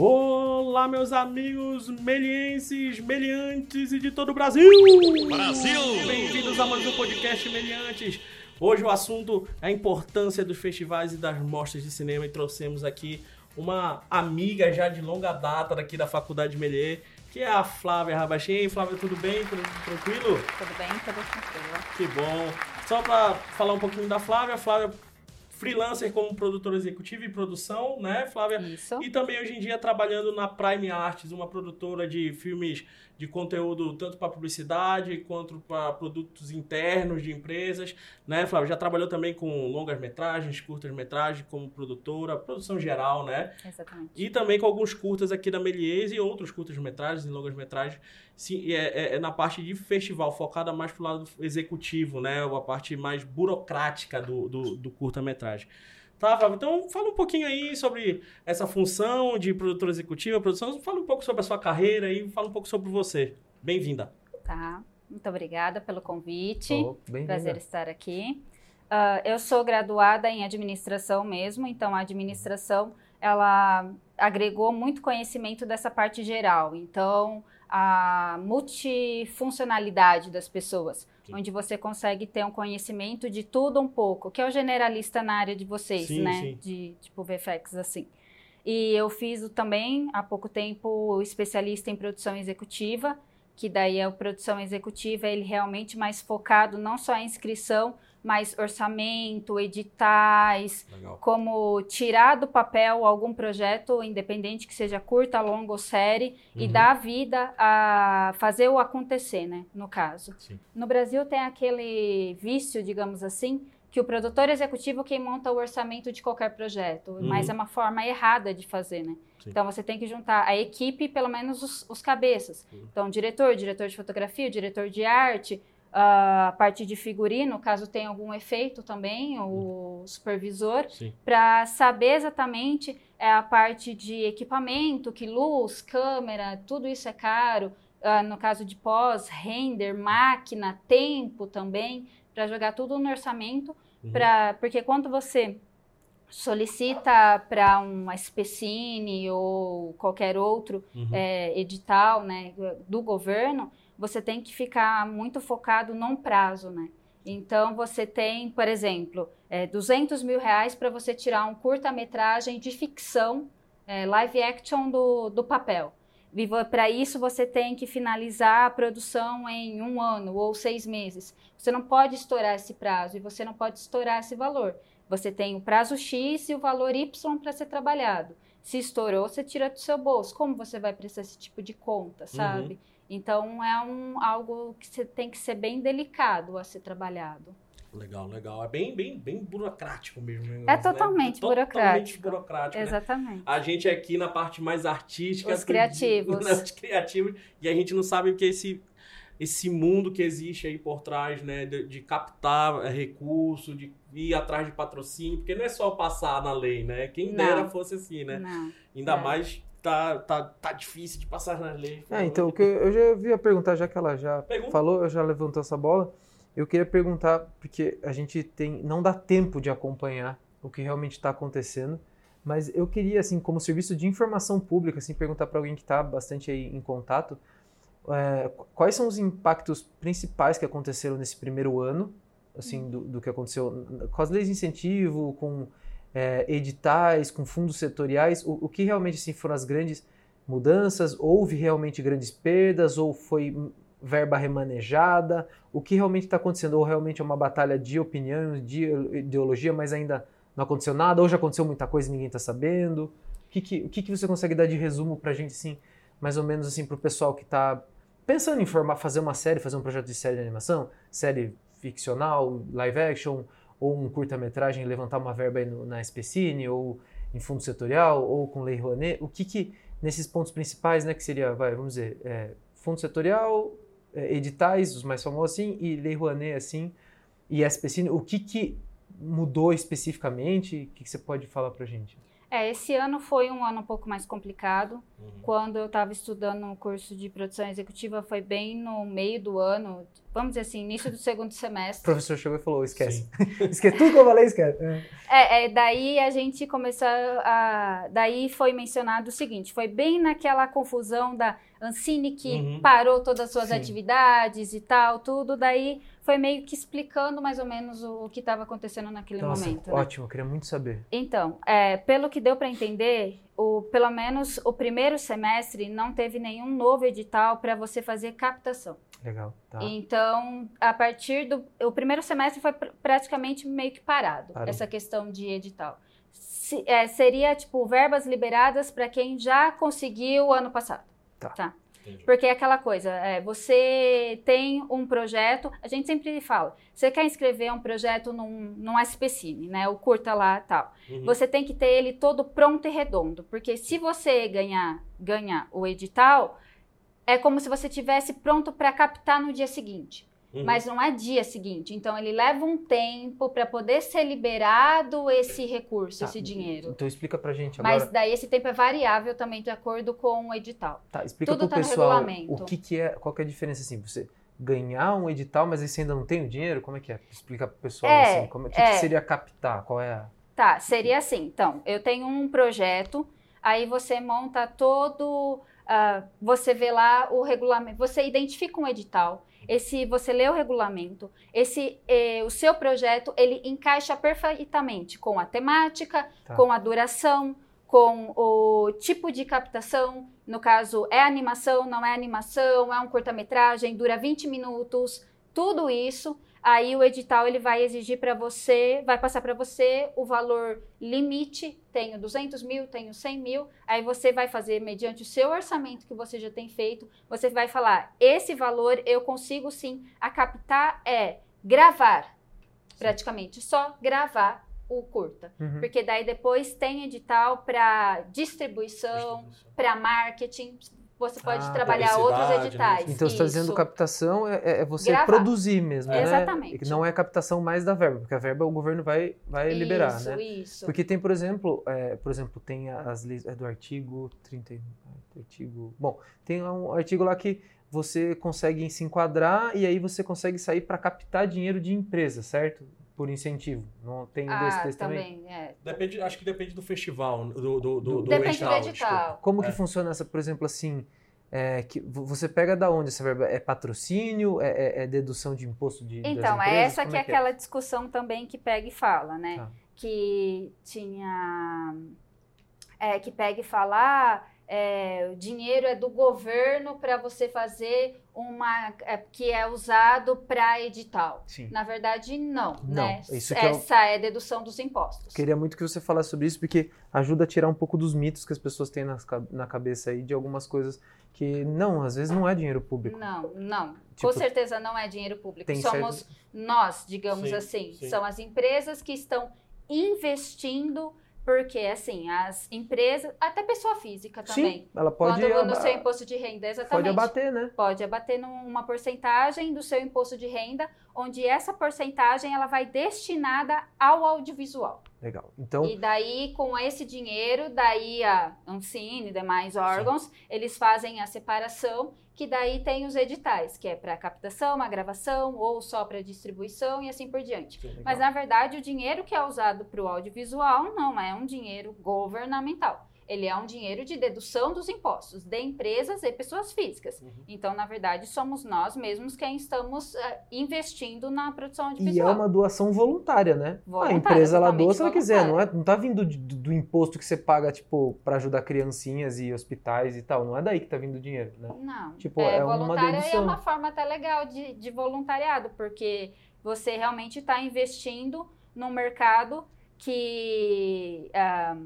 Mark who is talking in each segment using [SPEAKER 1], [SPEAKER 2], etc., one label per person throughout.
[SPEAKER 1] Olá, meus amigos melienses, meliantes e de todo o Brasil!
[SPEAKER 2] Brasil!
[SPEAKER 1] Bem-vindos a mais um podcast Meliantes. Hoje o assunto é a importância dos festivais e das mostras de cinema e trouxemos aqui uma amiga já de longa data daqui da Faculdade Melier, que é a Flávia Rabachin. Flávia, tudo bem? Tudo tranquilo?
[SPEAKER 3] Tudo bem, tudo tranquilo.
[SPEAKER 1] Que bom. Só para falar um pouquinho da Flávia, a Flávia freelancer como produtora executiva e produção, né, Flávia?
[SPEAKER 3] Isso.
[SPEAKER 1] E também hoje em dia trabalhando na Prime Arts, uma produtora de filmes de conteúdo tanto para publicidade quanto para produtos internos de empresas, né, Flávia? Já trabalhou também com longas metragens, curtas metragens como produtora, produção geral, né?
[SPEAKER 3] Exatamente.
[SPEAKER 1] E também com alguns curtas aqui da Melies e outros curtas metragens e longas metragens sim, é, é, é na parte de festival, focada mais pro lado executivo, né? A parte mais burocrática do, do, do curta-metragem. Tá, Flávio? Então, fala um pouquinho aí sobre essa função de produtora executiva, produção. Fala um pouco sobre a sua carreira e fala um pouco sobre você. Bem-vinda.
[SPEAKER 3] Tá. Muito obrigada pelo convite.
[SPEAKER 4] Oh, bem-vinda.
[SPEAKER 3] Prazer estar aqui. Uh, eu sou graduada em administração mesmo, então a administração ela agregou muito conhecimento dessa parte geral. Então, a multifuncionalidade das pessoas,
[SPEAKER 1] Sim.
[SPEAKER 3] onde você consegue ter um conhecimento de tudo um pouco, que é o generalista na área de vocês,
[SPEAKER 1] Sim,
[SPEAKER 3] né?
[SPEAKER 1] sim.
[SPEAKER 3] De tipo VFX assim. E eu fiz também há pouco tempo o especialista em produção executiva, que daí é o produção executiva, ele realmente mais focado não só em inscrição, mas orçamento, editais,
[SPEAKER 1] Legal.
[SPEAKER 3] como tirar do papel algum projeto, independente que seja curta, longa ou série, e
[SPEAKER 1] Uhum.
[SPEAKER 3] dar vida a fazer o acontecer, né? No caso.
[SPEAKER 1] Sim.
[SPEAKER 3] No Brasil tem aquele vício, digamos assim, que o produtor executivo quem monta o orçamento de qualquer projeto,
[SPEAKER 1] Uhum.
[SPEAKER 3] mas é uma forma errada de fazer, né?
[SPEAKER 1] Sim.
[SPEAKER 3] Então você tem que juntar a equipe, pelo menos os, os cabeças.
[SPEAKER 1] Uhum.
[SPEAKER 3] Então, diretor, diretor de fotografia, diretor de arte, a parte de figurino, caso tenha algum efeito também, o supervisor,
[SPEAKER 1] Sim.
[SPEAKER 3] para saber exatamente é, a parte de equipamento, que luz, câmera, tudo isso é caro. Ah, no caso de pós, render, máquina, tempo também, para jogar tudo no orçamento,
[SPEAKER 1] Uhum.
[SPEAKER 3] pra, porque quando você solicita para uma Specine ou qualquer outro
[SPEAKER 1] Uhum.
[SPEAKER 3] é, edital né, do governo, você tem que ficar muito focado num prazo, né? Então, você tem, por exemplo, é, 200 mil reais para você tirar um curta-metragem de ficção, é, live action do, do papel. Para isso, você tem que finalizar a produção em um ano ou seis meses. Você não pode estourar esse prazo e você não pode estourar esse valor. Você tem o prazo X e o valor Y para ser trabalhado. Se estourou, você tira do seu bolso. Como você vai prestar esse tipo de conta, sabe? Então é um, algo que você tem que ser bem delicado a ser trabalhado.
[SPEAKER 1] Legal, legal. É bem, bem, bem burocrático mesmo. o
[SPEAKER 3] É
[SPEAKER 1] negócio, né?
[SPEAKER 3] totalmente
[SPEAKER 1] Totalmente
[SPEAKER 3] burocrático.
[SPEAKER 1] burocrático, né?
[SPEAKER 3] Exatamente.
[SPEAKER 1] A gente aqui na parte mais artística.
[SPEAKER 3] Os criativos.
[SPEAKER 1] né, Os criativos. E a gente não sabe o que é esse, esse mundo que existe aí por trás, né? De, de captar eh, recurso, de ir atrás de patrocínio. Porque não é só passar na lei, né? Quem
[SPEAKER 3] Não.
[SPEAKER 1] dera fosse assim, né?
[SPEAKER 3] Não.
[SPEAKER 1] Ainda
[SPEAKER 3] É.
[SPEAKER 1] mais tá, tá, tá difícil de passar na lei.
[SPEAKER 4] Ah, então, o que eu, já ia perguntar, já que ela já
[SPEAKER 1] Pergunta.
[SPEAKER 4] falou, eu já levantou essa bola, eu queria perguntar, porque a gente tem, não dá tempo de acompanhar o que realmente está acontecendo, mas eu queria, assim, como serviço de informação pública, assim, perguntar para alguém que está bastante aí em contato, é, qu- quais são os impactos principais que aconteceram nesse primeiro ano, assim, do, do que aconteceu com as leis de incentivo, com é, editais, com fundos setoriais, o, o que realmente assim, foram as grandes mudanças? Houve realmente grandes perdas ou foi verba remanejada? O que realmente está acontecendo? Ou realmente é uma batalha de opinião, de ideologia, mas ainda não aconteceu nada? Ou já aconteceu muita coisa e ninguém está sabendo? O que, que, o que, que você consegue dar de resumo para a gente, assim, mais ou menos assim, para o pessoal que está pensando em formar, fazer uma série, fazer um projeto de série de animação, série ficcional, live action, ou um curta-metragem, levantar uma verba no, na Especine, ou em fundo setorial, ou com Lei Rouanet, o que que, nesses pontos principais, né, que seria, vai, vamos dizer, é, fundo setorial, é, editais, os mais famosos assim, e Lei Rouanet assim, e Especine, o que que mudou especificamente? O que, que você pode falar pra gente?
[SPEAKER 3] É, esse ano foi um ano um pouco mais complicado.
[SPEAKER 1] Uhum.
[SPEAKER 3] Quando eu estava estudando no curso de produção executiva, foi bem no meio do ano, vamos dizer assim, início do segundo
[SPEAKER 4] O
[SPEAKER 3] semestre.
[SPEAKER 4] professor chegou e falou, esquece. esquece tudo que eu falei, esquece. É.
[SPEAKER 3] É, é, daí a gente começou a. Daí foi mencionado o seguinte: foi bem naquela confusão da Ancine que
[SPEAKER 1] Uhum.
[SPEAKER 3] parou todas as suas
[SPEAKER 4] Sim.
[SPEAKER 3] atividades e tal, tudo. Daí foi meio que explicando mais ou menos o, o que estava acontecendo naquele
[SPEAKER 4] Nossa,
[SPEAKER 3] momento. né?
[SPEAKER 4] ótimo, eu queria muito saber.
[SPEAKER 3] Então, é, pelo que deu para entender, o, pelo menos o primeiro semestre não teve nenhum novo edital para você fazer captação.
[SPEAKER 4] Legal, tá.
[SPEAKER 3] Então, a partir do. O primeiro semestre foi pr- praticamente meio que parado,
[SPEAKER 4] Parou.
[SPEAKER 3] essa questão de edital. Se- é, seria, tipo, verbas liberadas para quem já conseguiu ano passado.
[SPEAKER 4] Tá.
[SPEAKER 1] Entendi.
[SPEAKER 3] Porque é aquela coisa, é, você tem um projeto, a gente sempre fala, você quer inscrever um projeto num, num SPCine, né? O curta lá tal.
[SPEAKER 1] Uhum.
[SPEAKER 3] Você tem que ter ele todo pronto e redondo, porque se você ganhar, ganhar o edital, é como se você tivesse pronto para captar no dia seguinte.
[SPEAKER 1] Uhum.
[SPEAKER 3] Mas não é dia seguinte. Então ele leva um tempo para poder ser liberado esse recurso,
[SPEAKER 4] Tá.
[SPEAKER 3] esse dinheiro.
[SPEAKER 4] Então explica pra gente agora.
[SPEAKER 3] Mas daí esse tempo é variável também de acordo com o edital.
[SPEAKER 4] Tá, explica
[SPEAKER 3] tudo
[SPEAKER 4] pro
[SPEAKER 3] tá
[SPEAKER 4] pessoal
[SPEAKER 3] regulamento.
[SPEAKER 4] o que, que é, qual que é a diferença assim, você ganhar um edital, mas aí você ainda não tem o dinheiro? Como é que é? Explica pro pessoal
[SPEAKER 3] É,
[SPEAKER 4] assim, como, o que, que
[SPEAKER 3] é.
[SPEAKER 4] seria captar? Qual é a.
[SPEAKER 3] Tá, seria assim. Então, eu tenho um projeto, aí você monta todo. ah, você vê lá o regulamento, você identifica um edital. Esse, você lê o regulamento, esse, eh, o seu projeto ele encaixa perfeitamente com a temática,
[SPEAKER 4] Tá.
[SPEAKER 3] com a duração, com o tipo de captação. No caso, é animação, não é animação, é um curta-metragem, dura 20 minutos, tudo isso. Aí o edital ele vai exigir para você, vai passar para você o valor limite. Tenho 200 mil, tenho 100 mil. Aí você vai fazer mediante o seu orçamento que você já tem feito. Você vai falar: esse valor eu consigo sim. A captar é gravar, praticamente só gravar o curta,
[SPEAKER 4] Uhum.
[SPEAKER 3] porque daí depois tem edital para distribuição, para marketing. Você pode
[SPEAKER 4] Ah,
[SPEAKER 3] trabalhar outros
[SPEAKER 1] né?
[SPEAKER 3] editais.
[SPEAKER 4] Então você está dizendo captação é, é- é você
[SPEAKER 3] Gravar.
[SPEAKER 4] produzir mesmo, né?
[SPEAKER 3] Exatamente.
[SPEAKER 4] Não é captação mais da verba, porque a verba o governo vai, vai liberar,
[SPEAKER 3] isso,
[SPEAKER 4] né?
[SPEAKER 3] Isso,
[SPEAKER 4] Porque tem, por exemplo, é, por exemplo, tem as leis é do artigo 30, e- artigo, bom, tem um artigo lá que você consegue se enquadrar e aí você consegue sair para captar dinheiro de empresa, certo? Por incentivo. Não tem desse,
[SPEAKER 3] Ah,
[SPEAKER 4] desse também.
[SPEAKER 3] também, é.
[SPEAKER 1] Depende, acho que depende do festival, do, do, do, do
[SPEAKER 3] Depende
[SPEAKER 1] edital.
[SPEAKER 3] do edital.
[SPEAKER 1] desculpa.
[SPEAKER 4] Como
[SPEAKER 1] É.
[SPEAKER 4] que funciona essa, por exemplo, assim, é, que vo- você pega da onde essa verba? É patrocínio? É, é- é dedução de imposto de das
[SPEAKER 3] Então, é essa
[SPEAKER 4] Como
[SPEAKER 3] que é aquela discussão também que pega e fala, né?
[SPEAKER 4] Tá.
[SPEAKER 3] Que tinha. É, que pega e fala. ah, é, o dinheiro é do governo para você fazer uma. é, que é usado para edital.
[SPEAKER 4] Sim.
[SPEAKER 3] Na verdade, não.
[SPEAKER 4] Não,
[SPEAKER 3] né?
[SPEAKER 4] isso é
[SPEAKER 3] Essa é dedução dos impostos.
[SPEAKER 4] Queria muito que você falasse sobre isso, porque ajuda a tirar um pouco dos mitos que as pessoas têm nas na cabeça aí de algumas coisas que, não, às vezes não é dinheiro público.
[SPEAKER 3] Não, não.
[SPEAKER 4] Tipo,
[SPEAKER 3] Com certeza não é dinheiro público.
[SPEAKER 4] Tem
[SPEAKER 3] Somos
[SPEAKER 4] certo-
[SPEAKER 3] nós, digamos
[SPEAKER 1] Sim,
[SPEAKER 3] assim.
[SPEAKER 1] sim.
[SPEAKER 3] São as empresas que estão investindo, porque assim, as empresas, até pessoa física também.
[SPEAKER 4] Sim, ela pode,
[SPEAKER 3] Quando no seu imposto de renda,
[SPEAKER 4] pode
[SPEAKER 3] exatamente.
[SPEAKER 4] abater, né?
[SPEAKER 3] Pode abater numa porcentagem do seu imposto de renda, onde essa porcentagem ela vai destinada ao audiovisual.
[SPEAKER 4] Legal. Então,
[SPEAKER 3] E daí, com esse dinheiro, daí a Ancine e demais órgãos, eles fazem a separação, que daí tem os editais, que é para captação, a gravação, ou só para distribuição e assim por diante.
[SPEAKER 1] Sim.
[SPEAKER 3] Mas, na verdade, o dinheiro que é usado para o audiovisual não é um dinheiro governamental. Ele é um dinheiro de dedução dos impostos de empresas e pessoas físicas.
[SPEAKER 1] Uhum.
[SPEAKER 3] Então, na verdade, somos nós mesmos quem estamos eh, investindo na produção
[SPEAKER 4] e é uma doação voluntária, né?
[SPEAKER 3] Voluntária,
[SPEAKER 4] a empresa ela doa se ela quiser, não, é, não tá vindo de- do, imposto que você paga, tipo, para ajudar criancinhas e hospitais e tal. Não é daí que tá vindo o dinheiro, né?
[SPEAKER 3] Não.
[SPEAKER 4] Tipo,
[SPEAKER 3] é,
[SPEAKER 4] é uma
[SPEAKER 3] voluntária é
[SPEAKER 4] dedução.
[SPEAKER 3] uma forma até legal de, de voluntariado, porque você realmente está investindo num mercado que ah,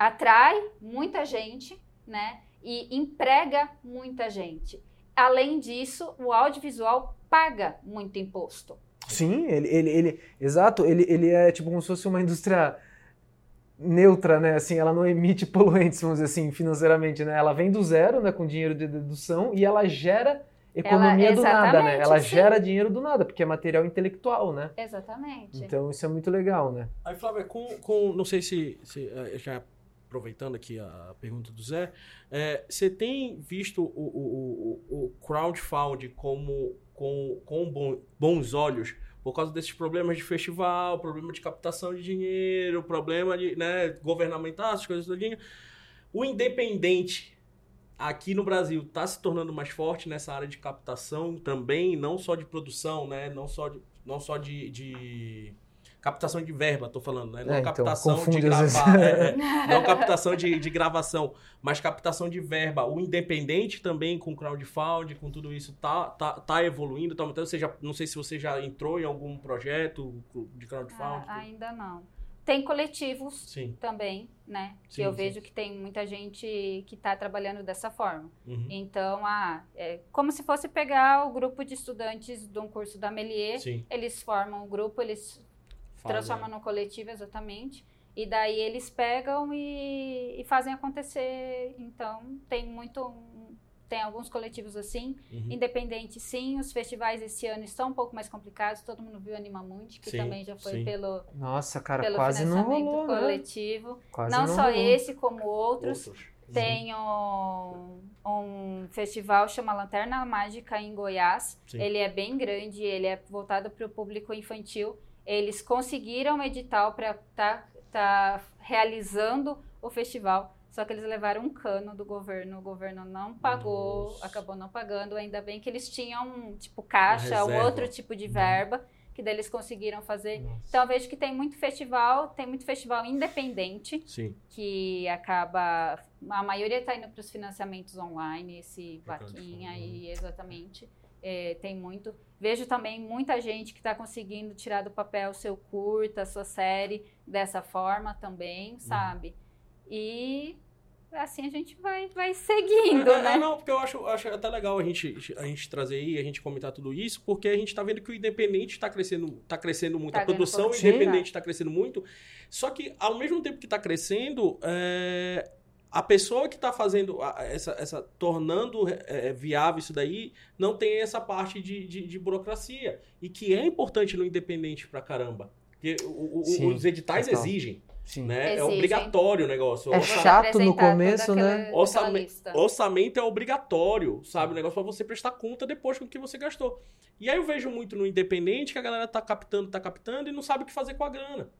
[SPEAKER 3] atrai muita gente, né? E emprega muita gente. Além disso, o audiovisual paga muito imposto.
[SPEAKER 4] Sim, ele, ele, ele exato, ele, ele é tipo como se fosse uma indústria neutra, né? Assim, ela não emite poluentes, vamos dizer assim, financeiramente, né? Ela vem do zero, né, com dinheiro de dedução e ela gera economia
[SPEAKER 3] Ela-
[SPEAKER 4] do nada, né? Ela
[SPEAKER 3] sim.
[SPEAKER 4] gera dinheiro do nada, porque é material intelectual, né?
[SPEAKER 3] Exatamente.
[SPEAKER 4] Então isso é muito legal, né?
[SPEAKER 1] Aí, Flávia, com, com não sei se, se eh, já aproveitando aqui a pergunta do Zé, é, você tem visto o, o, o, crowdfunding como com, com bons olhos por causa desses problemas de festival, problema de captação de dinheiro, problema de né, governamental, essas coisas todinha. O independente aqui no Brasil está se tornando mais forte nessa área de captação também, não só de produção, né? Não só de, não só de, de captação de verba, tô falando, né? Não
[SPEAKER 4] É, então,
[SPEAKER 1] captação de gravar, é, é. não captação de, de gravação, mas captação de verba. O independente também com crowdfunding, com tudo isso, tá, tá, tá evoluindo. Tá, então, você já, não sei se você já entrou em algum projeto de crowdfunding.
[SPEAKER 3] Ah, ainda não. Tem coletivos
[SPEAKER 1] Sim.
[SPEAKER 3] também, né? Que
[SPEAKER 1] Sim,
[SPEAKER 3] eu
[SPEAKER 1] sim.
[SPEAKER 3] vejo que tem muita gente que está trabalhando dessa forma.
[SPEAKER 1] Uhum.
[SPEAKER 3] Então, ah, é como se fosse pegar o grupo de estudantes de um curso da Melier, eles formam o grupo, eles
[SPEAKER 1] Né?
[SPEAKER 3] no coletivo exatamente. E daí eles pegam e, e fazem acontecer. Então, tem muito. Tem alguns coletivos assim.
[SPEAKER 1] Uhum.
[SPEAKER 3] Independente, sim. Os festivais esse ano estão um pouco mais complicados. Todo mundo viu Animamundi, que
[SPEAKER 1] Sim,
[SPEAKER 3] também já foi
[SPEAKER 1] sim.
[SPEAKER 3] pelo,
[SPEAKER 4] Nossa, cara,
[SPEAKER 3] pelo
[SPEAKER 4] quase não
[SPEAKER 3] financiamento
[SPEAKER 4] rolou, né?
[SPEAKER 3] coletivo.
[SPEAKER 4] Quase
[SPEAKER 3] não, só
[SPEAKER 4] rolou.
[SPEAKER 3] esse, como outros.
[SPEAKER 1] Outros.
[SPEAKER 3] Tem um, um festival chama Lanterna Mágica em Goiás.
[SPEAKER 1] Sim.
[SPEAKER 3] Ele é bem grande, ele é voltado para o público infantil. Eles conseguiram um edital para estar tá, realizando o festival. Só que eles levaram um cano do governo, o governo não pagou,
[SPEAKER 1] Nossa.
[SPEAKER 3] acabou não pagando. Ainda bem que eles tinham, tipo, caixa, um outro tipo de verba, que daí eles conseguiram fazer.
[SPEAKER 4] Nossa.
[SPEAKER 3] Então eu vejo que tem muito festival, tem muito festival independente,
[SPEAKER 1] Sim.
[SPEAKER 3] que acaba. A maioria está indo para os financiamentos online, esse vaquinha
[SPEAKER 1] crowdfunding.
[SPEAKER 3] aí, exatamente. É, tem muito. Vejo também muita gente que está conseguindo tirar do papel seu curta, sua série dessa forma também, sabe? E assim a gente vai, vai seguindo,
[SPEAKER 1] É, é,
[SPEAKER 3] né?
[SPEAKER 1] não, porque eu acho, acho até legal a gente, a gente trazer aí, a gente comentar tudo isso, porque a gente tá vendo que o independente tá crescendo, tá crescendo muito,
[SPEAKER 3] Tá
[SPEAKER 1] a produção independente tá crescendo muito, só que ao mesmo tempo que tá crescendo, é, a pessoa que tá fazendo essa, essa tornando é, viável isso daí, não tem essa parte de, de, de burocracia, e que é importante no independente pra caramba. Porque o- o-
[SPEAKER 4] Sim,
[SPEAKER 1] os editais
[SPEAKER 4] total.
[SPEAKER 1] exigem,
[SPEAKER 4] Sim.
[SPEAKER 1] né? É obrigatório o negócio.
[SPEAKER 4] É
[SPEAKER 1] Orça-
[SPEAKER 4] chato no começo, né?
[SPEAKER 1] Orçamento-. Orçamento é obrigatório, sabe? O negócio pra você prestar conta depois com o que você gastou. E aí eu vejo muito no independente que a galera tá captando, tá captando e não sabe o que fazer com a grana.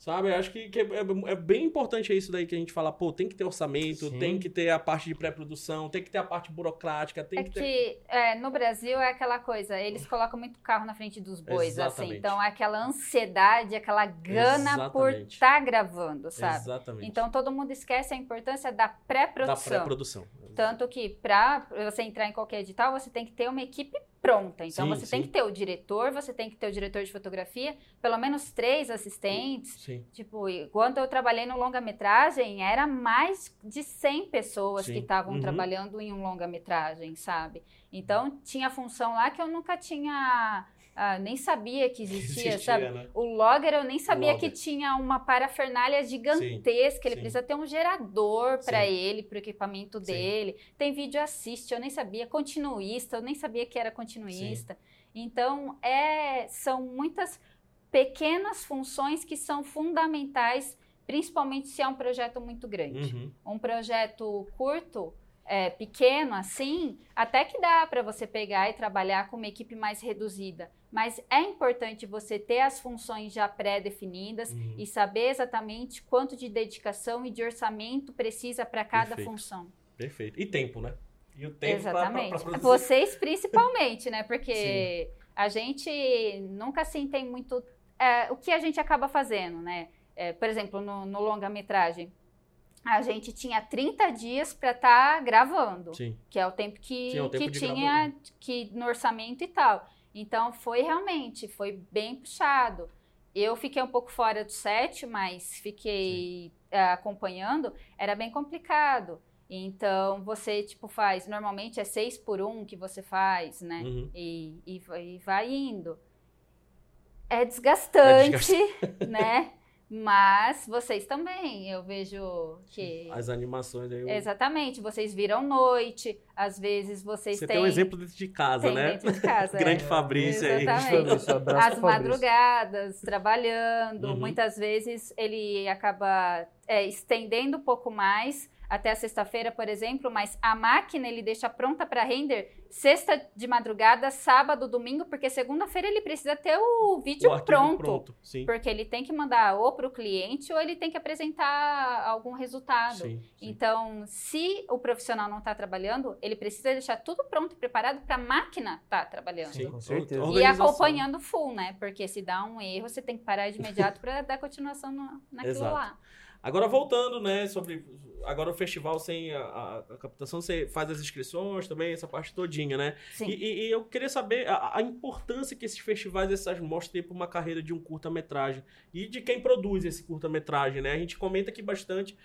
[SPEAKER 1] Sabe? Eu acho que, que é, é- bem importante isso daí que a gente fala, pô, tem que ter orçamento,
[SPEAKER 4] Sim.
[SPEAKER 1] tem que ter a parte de pré-produção, tem que ter a parte burocrática, tem
[SPEAKER 3] É
[SPEAKER 1] que ter.
[SPEAKER 3] que é, no Brasil é aquela coisa, eles colocam muito carro na frente dos bois, assim.
[SPEAKER 1] Exatamente.
[SPEAKER 3] Então é aquela ansiedade, aquela gana por
[SPEAKER 1] Exatamente.
[SPEAKER 3] estar gravando, sabe?
[SPEAKER 1] Exatamente.
[SPEAKER 3] Então todo mundo esquece a importância da
[SPEAKER 1] da
[SPEAKER 3] pré-produção.
[SPEAKER 1] pré-produção.
[SPEAKER 3] Tanto que para você entrar em qualquer edital, você tem que ter uma equipe pronta. Então
[SPEAKER 1] Sim,
[SPEAKER 3] você tem
[SPEAKER 1] sim.
[SPEAKER 3] que ter o diretor, você tem que ter o diretor de fotografia, pelo menos três assistentes.
[SPEAKER 1] Sim.
[SPEAKER 3] Tipo, quando eu trabalhei no longa-metragem, era mais de 100 pessoas que estavam
[SPEAKER 1] Uhum.
[SPEAKER 3] trabalhando em um longa-metragem, sabe? Então, tinha função lá que eu nunca tinha... ah, nem sabia que existia, sabe?
[SPEAKER 1] né?
[SPEAKER 3] O logger eu nem sabia que tinha uma parafernália gigantesca. Ele
[SPEAKER 1] sim.
[SPEAKER 3] precisa ter um gerador para
[SPEAKER 1] Sim.
[SPEAKER 3] ele, para o equipamento
[SPEAKER 1] Sim.
[SPEAKER 3] dele. Tem vídeo assiste, eu nem sabia. Continuista, eu nem sabia que era continuista. Então, é, são muitas pequenas funções que são fundamentais, principalmente se é um projeto muito grande.
[SPEAKER 1] Uhum.
[SPEAKER 3] Um projeto curto, é, pequeno assim, até que dá para você pegar e trabalhar com uma equipe mais reduzida. Mas é importante você ter as funções já pré-definidas
[SPEAKER 1] Uhum.
[SPEAKER 3] e saber exatamente quanto de dedicação e de orçamento precisa para cada
[SPEAKER 1] Perfeito.
[SPEAKER 3] função.
[SPEAKER 1] Perfeito. E tempo, né? E o tempo pra- pra-
[SPEAKER 3] Exatamente.
[SPEAKER 1] pra produzir.
[SPEAKER 3] Vocês principalmente, né? Porque a gente nunca assim tem muito. é, o que a gente acaba fazendo, né? É, por exemplo, no, no longa-metragem, a gente tinha 30 dias para estar gravando,
[SPEAKER 1] Sim.
[SPEAKER 3] que é o tempo que,
[SPEAKER 1] é o tempo
[SPEAKER 3] que tinha que, no orçamento e tal. Então foi realmente, foi bem puxado. Eu fiquei um pouco fora do set, mas fiquei é, acompanhando, era bem complicado. Então você tipo faz, normalmente é seis por um que você faz, né?
[SPEAKER 1] Uhum.
[SPEAKER 3] E, e, e vai indo. É desgastante, né? Mas vocês também, eu vejo que.
[SPEAKER 1] As animações aí. eu-
[SPEAKER 3] Exatamente, vocês viram noite, às vezes vocês
[SPEAKER 1] Você
[SPEAKER 3] têm.
[SPEAKER 1] tem um exemplo dentro de casa,
[SPEAKER 3] tem
[SPEAKER 1] né?
[SPEAKER 3] dentro de casa. é.
[SPEAKER 1] Grande Fabrício aí.
[SPEAKER 3] Exatamente.
[SPEAKER 4] Fabrício, abraço
[SPEAKER 3] As
[SPEAKER 4] Fabrício.
[SPEAKER 3] madrugadas, trabalhando.
[SPEAKER 1] Uhum.
[SPEAKER 3] Muitas vezes ele acaba é, estendendo um pouco mais até a sexta-feira, por exemplo, mas a máquina ele deixa pronta para render sexta de madrugada, sábado, domingo, porque segunda-feira ele precisa ter o vídeo
[SPEAKER 1] O
[SPEAKER 3] pronto.
[SPEAKER 1] pronto. Sim.
[SPEAKER 3] Porque ele tem que mandar ou para o cliente ou ele tem que apresentar algum resultado.
[SPEAKER 1] Sim, sim.
[SPEAKER 3] Então, se o profissional não está trabalhando, ele precisa deixar tudo pronto e preparado para a máquina estar trabalhando.
[SPEAKER 4] Sim, com certeza.
[SPEAKER 3] E acompanhando full, né? Porque se dá um erro, você tem que parar de imediato para dar continuação no, naquilo
[SPEAKER 1] Exato.
[SPEAKER 3] lá.
[SPEAKER 1] Agora voltando, né, sobre agora o festival sem a, a- a captação, você faz as inscrições também, essa parte todinha, né?
[SPEAKER 3] Sim.
[SPEAKER 1] E, e- e eu queria saber a, a importância que esses festivais, essas mostras têm para uma carreira de um curta-metragem e de quem produz esse curta-metragem, né? A gente comenta aqui bastante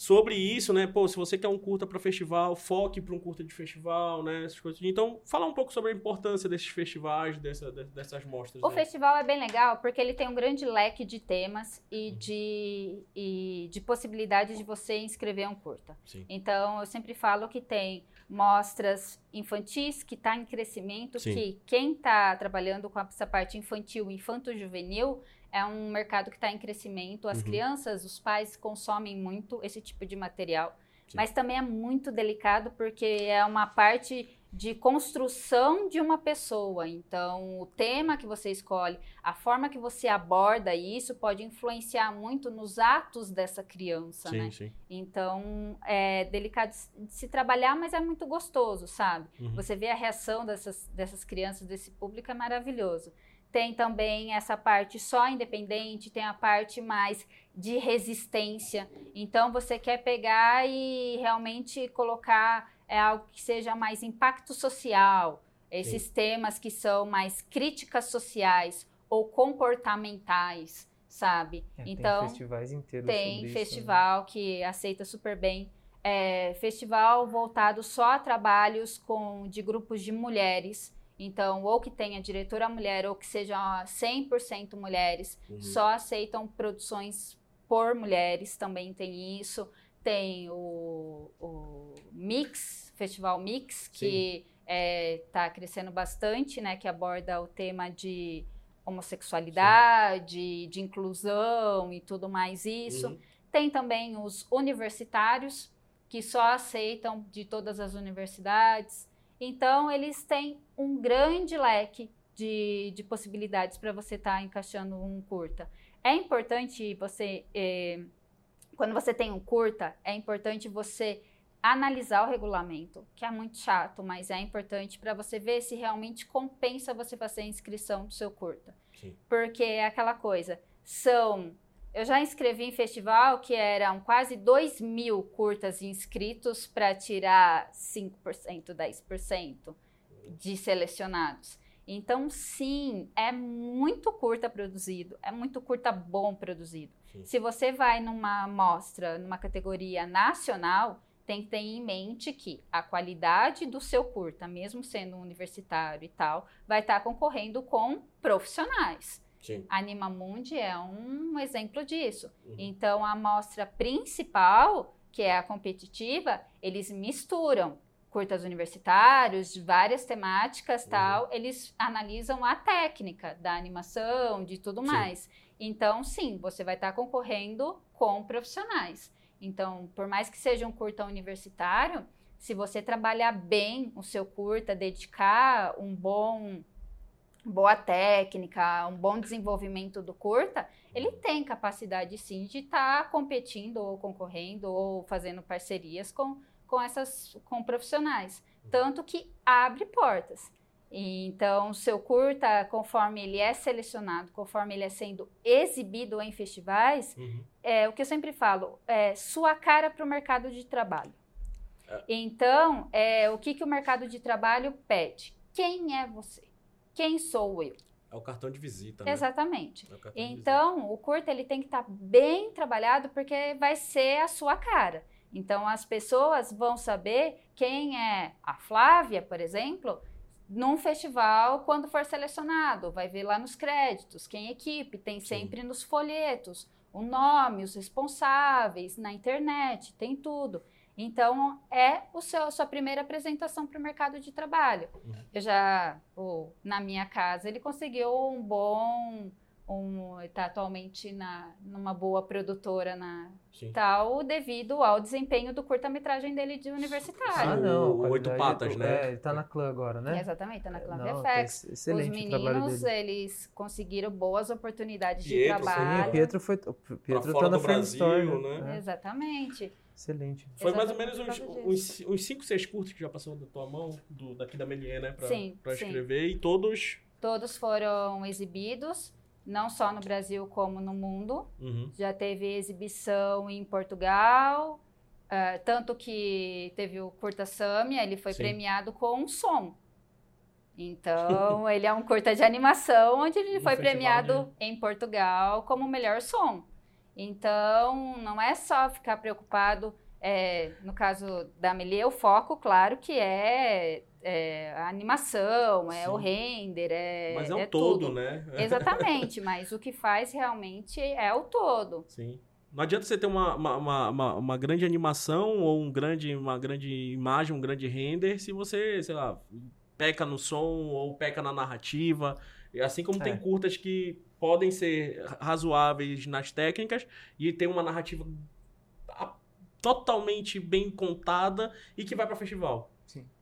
[SPEAKER 1] sobre isso, né? Pô, se você quer um curta para festival, foque para um curta de festival, né? Essas coisas. Então, fala um pouco sobre a importância desses festivais, dessa, de- dessas mostras.
[SPEAKER 3] O
[SPEAKER 1] né?
[SPEAKER 3] festival é bem legal porque ele tem um grande leque de temas e
[SPEAKER 1] Uhum.
[SPEAKER 3] de, e de possibilidades de você inscrever um curta.
[SPEAKER 1] Sim.
[SPEAKER 3] Então, eu sempre falo que tem mostras infantis que está em crescimento,
[SPEAKER 1] Sim.
[SPEAKER 3] que quem está trabalhando com essa parte infantil, infanto-juvenil, é um mercado que está em crescimento. As
[SPEAKER 1] Uhum.
[SPEAKER 3] crianças, os pais consomem muito esse tipo de material.
[SPEAKER 1] Sim.
[SPEAKER 3] Mas também é muito delicado porque é uma parte de construção de uma pessoa. Então, o tema que você escolhe, a forma que você aborda isso pode influenciar muito nos atos dessa criança, né?
[SPEAKER 1] Sim, sim.
[SPEAKER 3] Então, é delicado de se trabalhar, mas é muito gostoso, sabe?
[SPEAKER 1] Uhum.
[SPEAKER 3] Você vê a reação dessas, dessas crianças, desse público, é maravilhoso. Tem também essa parte só independente, tem a parte mais de resistência. Então, você quer pegar e realmente colocar é, algo que seja mais impacto social, esses temas que são mais críticas sociais ou comportamentais, sabe?
[SPEAKER 4] É,
[SPEAKER 3] então,
[SPEAKER 4] tem festivais inteiros
[SPEAKER 3] tem
[SPEAKER 4] sobre isso, né?
[SPEAKER 3] festival que aceita super bem. É, festival voltado só a trabalhos com, de grupos de mulheres. Então, ou que tenha diretora mulher, ou que sejam 100% mulheres,
[SPEAKER 1] Uhum.
[SPEAKER 3] só aceitam produções por mulheres, também tem isso. Tem o, o Mix, Festival Mix, que está crescendo bastante, né? Que aborda o tema de homossexualidade, de inclusão e tudo mais isso.
[SPEAKER 1] Uhum.
[SPEAKER 3] Tem também os universitários, que só aceitam de todas as universidades. Então, eles têm um grande leque de, de possibilidades para você estar encaixando um curta. É importante você, eh, quando você tem um curta, é importante você analisar o regulamento, que é muito chato, mas é importante para você ver se realmente compensa você fazer a inscrição do seu curta.
[SPEAKER 1] Sim.
[SPEAKER 3] Porque é aquela coisa, são eu já inscrevi em festival que eram quase 2 mil curtas inscritos para tirar 5%, 10% de selecionados. Então, sim, é muito curta produzido, é muito curta bom produzido.
[SPEAKER 1] Sim.
[SPEAKER 3] Se você vai numa mostra, numa categoria nacional, tem que ter em mente que a qualidade do seu curta, mesmo sendo um universitário e tal, vai estar concorrendo com profissionais.
[SPEAKER 1] Sim.
[SPEAKER 3] Animamundi é um exemplo disso.
[SPEAKER 1] Uhum.
[SPEAKER 3] Então, a amostra principal, que é a competitiva, eles misturam curtas universitários, várias temáticas
[SPEAKER 1] Uhum.
[SPEAKER 3] tal, eles analisam a técnica da animação, de tudo
[SPEAKER 1] Sim.
[SPEAKER 3] mais. Então, sim, você vai estar concorrendo com profissionais. Então, por mais que seja um curta universitário, se você trabalhar bem o seu curta, dedicar um bom boa técnica, um bom desenvolvimento do curta, ele tem capacidade sim de estar competindo ou concorrendo ou fazendo parcerias com, com essas com profissionais, tanto que abre portas. E, então, seu curta, conforme ele é selecionado, conforme ele é sendo exibido em festivais,
[SPEAKER 1] Uhum.
[SPEAKER 3] é o que eu sempre falo, é sua cara para o mercado de trabalho.
[SPEAKER 1] É.
[SPEAKER 3] Então, é, o que, que o mercado de trabalho pede? Quem é você? Quem sou eu?
[SPEAKER 1] É o cartão de visita, né?
[SPEAKER 3] Exatamente.
[SPEAKER 1] É o.
[SPEAKER 3] Então, o curta ele tem que estar bem trabalhado porque vai ser a sua cara. Então, as pessoas vão saber quem é a Flávia, por exemplo, num festival quando for selecionado. Vai ver lá nos créditos quem é equipe, tem sempre nos folhetos o nome, os responsáveis, na internet, tem tudo. Então, é o seu, a sua primeira apresentação para o mercado de trabalho.
[SPEAKER 1] Uhum.
[SPEAKER 3] Eu já, o- na minha casa, ele conseguiu um bom, um, está atualmente na, numa boa produtora na
[SPEAKER 1] Sim.
[SPEAKER 3] tal, devido ao desempenho do curta-metragem dele de universitário.
[SPEAKER 4] Ah, não.
[SPEAKER 1] o Oito Patas,
[SPEAKER 4] é-
[SPEAKER 1] né?
[SPEAKER 4] É, ele tá na clã agora, né?
[SPEAKER 3] Exatamente, tá na
[SPEAKER 4] Não, tá
[SPEAKER 3] VFX.
[SPEAKER 4] ex- excelente
[SPEAKER 3] Os meninos, eles conseguiram boas oportunidades
[SPEAKER 1] Pietro,
[SPEAKER 3] de
[SPEAKER 1] sim,
[SPEAKER 4] Sim,
[SPEAKER 3] trabalho.
[SPEAKER 4] o Pietro foi. Pietro tá na
[SPEAKER 1] do Brasil, né?
[SPEAKER 4] É,
[SPEAKER 3] Exatamente.
[SPEAKER 4] Excelente.
[SPEAKER 1] Foi mais ou menos uns, uns, uns cinco, seis curtos que já passou da tua mão, do, daqui da Melier, né? Pra,
[SPEAKER 3] Sim,
[SPEAKER 1] pra
[SPEAKER 3] sim.
[SPEAKER 1] escrever. E todos.
[SPEAKER 3] Todos foram exibidos, não só no Brasil como no mundo.
[SPEAKER 1] Uhum.
[SPEAKER 3] Já teve exibição em Portugal, ah, tanto que teve o Curta Samia, ele foi
[SPEAKER 1] Sim.
[SPEAKER 3] premiado com um som. Então, ele é um curta de animação, onde ele
[SPEAKER 1] No
[SPEAKER 3] foi premiado em Portugal como o melhor som. Então, não é só ficar preocupado, é, no caso da Amelie, o foco, claro, que é, é a animação, é
[SPEAKER 1] Sim.
[SPEAKER 3] o render, é,
[SPEAKER 1] Mas é o
[SPEAKER 3] é
[SPEAKER 1] todo,
[SPEAKER 3] tudo.
[SPEAKER 1] né?
[SPEAKER 3] Exatamente, mas o que faz realmente é o todo.
[SPEAKER 1] Sim. Não adianta você ter uma, uma, uma, uma- uma grande animação ou um grande, uma grande imagem, um grande render, se você, sei lá, peca no som ou peca na narrativa. E Assim como
[SPEAKER 4] É.
[SPEAKER 1] tem curtas que podem ser razoáveis nas técnicas e tem uma narrativa a- totalmente bem contada e que vai para festival.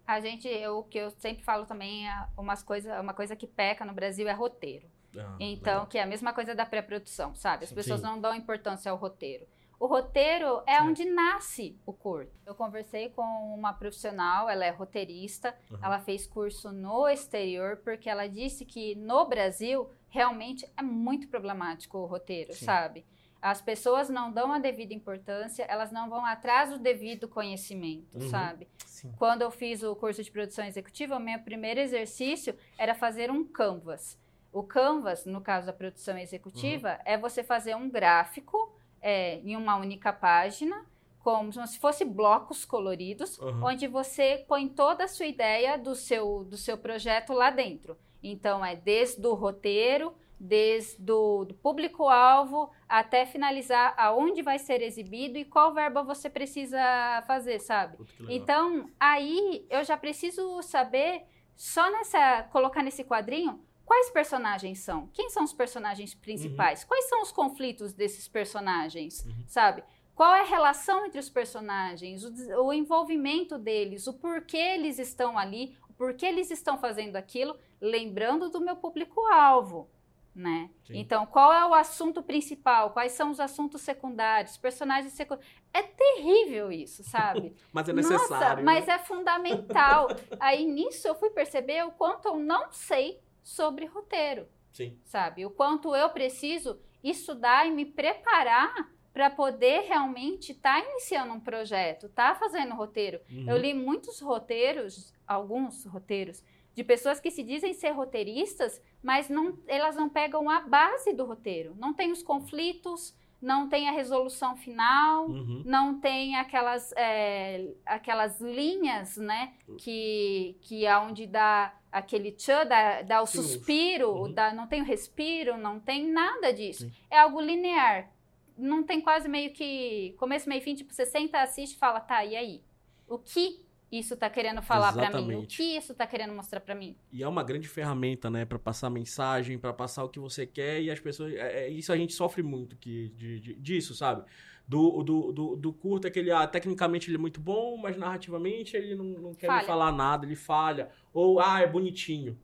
[SPEAKER 3] A gente, eu- o que eu sempre falo também, é umas coisa, uma coisa que peca no Brasil é roteiro.
[SPEAKER 1] Ah,
[SPEAKER 3] Então,
[SPEAKER 1] legal.
[SPEAKER 3] que é a mesma coisa da pré-produção, sabe? As
[SPEAKER 1] Sim.
[SPEAKER 3] pessoas
[SPEAKER 1] Sim.
[SPEAKER 3] não dão importância ao roteiro. O roteiro é
[SPEAKER 1] É.
[SPEAKER 3] onde nasce o curto. Eu conversei com uma profissional, ela é roteirista,
[SPEAKER 1] Uhum.
[SPEAKER 3] ela fez curso no exterior, porque ela disse que no Brasil realmente é muito problemático o roteiro,
[SPEAKER 1] Sim.
[SPEAKER 3] sabe? As pessoas não dão a devida importância, elas não vão atrás do devido conhecimento,
[SPEAKER 1] Uhum.
[SPEAKER 3] sabe?
[SPEAKER 4] Sim.
[SPEAKER 3] Quando eu fiz o curso de produção executiva, o meu primeiro exercício era fazer um canvas. O canvas, no caso da produção executiva,
[SPEAKER 1] Uhum.
[SPEAKER 3] é você fazer um gráfico é, em uma única página, como se fosse blocos coloridos,
[SPEAKER 1] Uhum.
[SPEAKER 3] onde você põe toda a sua ideia do seu, do seu projeto lá dentro. Então, é desde o roteiro, desde do, do público-alvo, até finalizar aonde vai ser exibido e qual verba você precisa fazer, sabe? Então, aí eu já preciso saber, só nessa. colocar nesse quadrinho, quais personagens são? Quem são os personagens principais? Quais são os conflitos desses personagens?
[SPEAKER 1] Uhum.
[SPEAKER 3] Sabe? Qual é a relação entre os personagens, o, o envolvimento deles, o porquê eles estão ali, o porquê eles estão fazendo aquilo, lembrando do meu público-alvo, né? Então, qual é o assunto principal? Quais são os assuntos secundários? Personagens secundários. É terrível isso, sabe?
[SPEAKER 1] Mas é
[SPEAKER 3] Nossa,
[SPEAKER 1] necessário.
[SPEAKER 3] mas
[SPEAKER 1] né?
[SPEAKER 3] é fundamental. Aí nisso eu fui perceber o quanto eu não sei sobre roteiro,
[SPEAKER 1] Sim.
[SPEAKER 3] sabe? O quanto eu preciso estudar e me preparar para poder realmente estar iniciando um projeto, tá fazendo roteiro.
[SPEAKER 1] Uhum.
[SPEAKER 3] Eu li muitos roteiros, alguns roteiros, de pessoas que se dizem ser roteiristas, mas não, elas não pegam a base do roteiro. Não tem os conflitos, não tem a resolução final,
[SPEAKER 1] Uhum.
[SPEAKER 3] não tem aquelas, é, aquelas linhas, né? Que, que é onde dá aquele tchan, dá, dá o
[SPEAKER 1] Sim,
[SPEAKER 3] suspiro,
[SPEAKER 1] uhum.
[SPEAKER 3] dá, não tem o respiro, não tem nada disso.
[SPEAKER 1] Sim.
[SPEAKER 3] É algo linear. Não tem quase meio que começo, meio fim, tipo, você senta, assiste e fala, tá, e aí? O que isso tá querendo falar pra mim? O que isso tá querendo mostrar pra mim?
[SPEAKER 1] E é uma grande ferramenta, né, Pra passar mensagem, pra passar o que você quer e as pessoas. É, é- isso a gente sofre muito que, de, de- disso, sabe? Do, do, do, do curto é que ele, ah, tecnicamente ele é muito bom, mas narrativamente ele não, não quer falar nada, ele falha. Ou, ah, é bonitinho.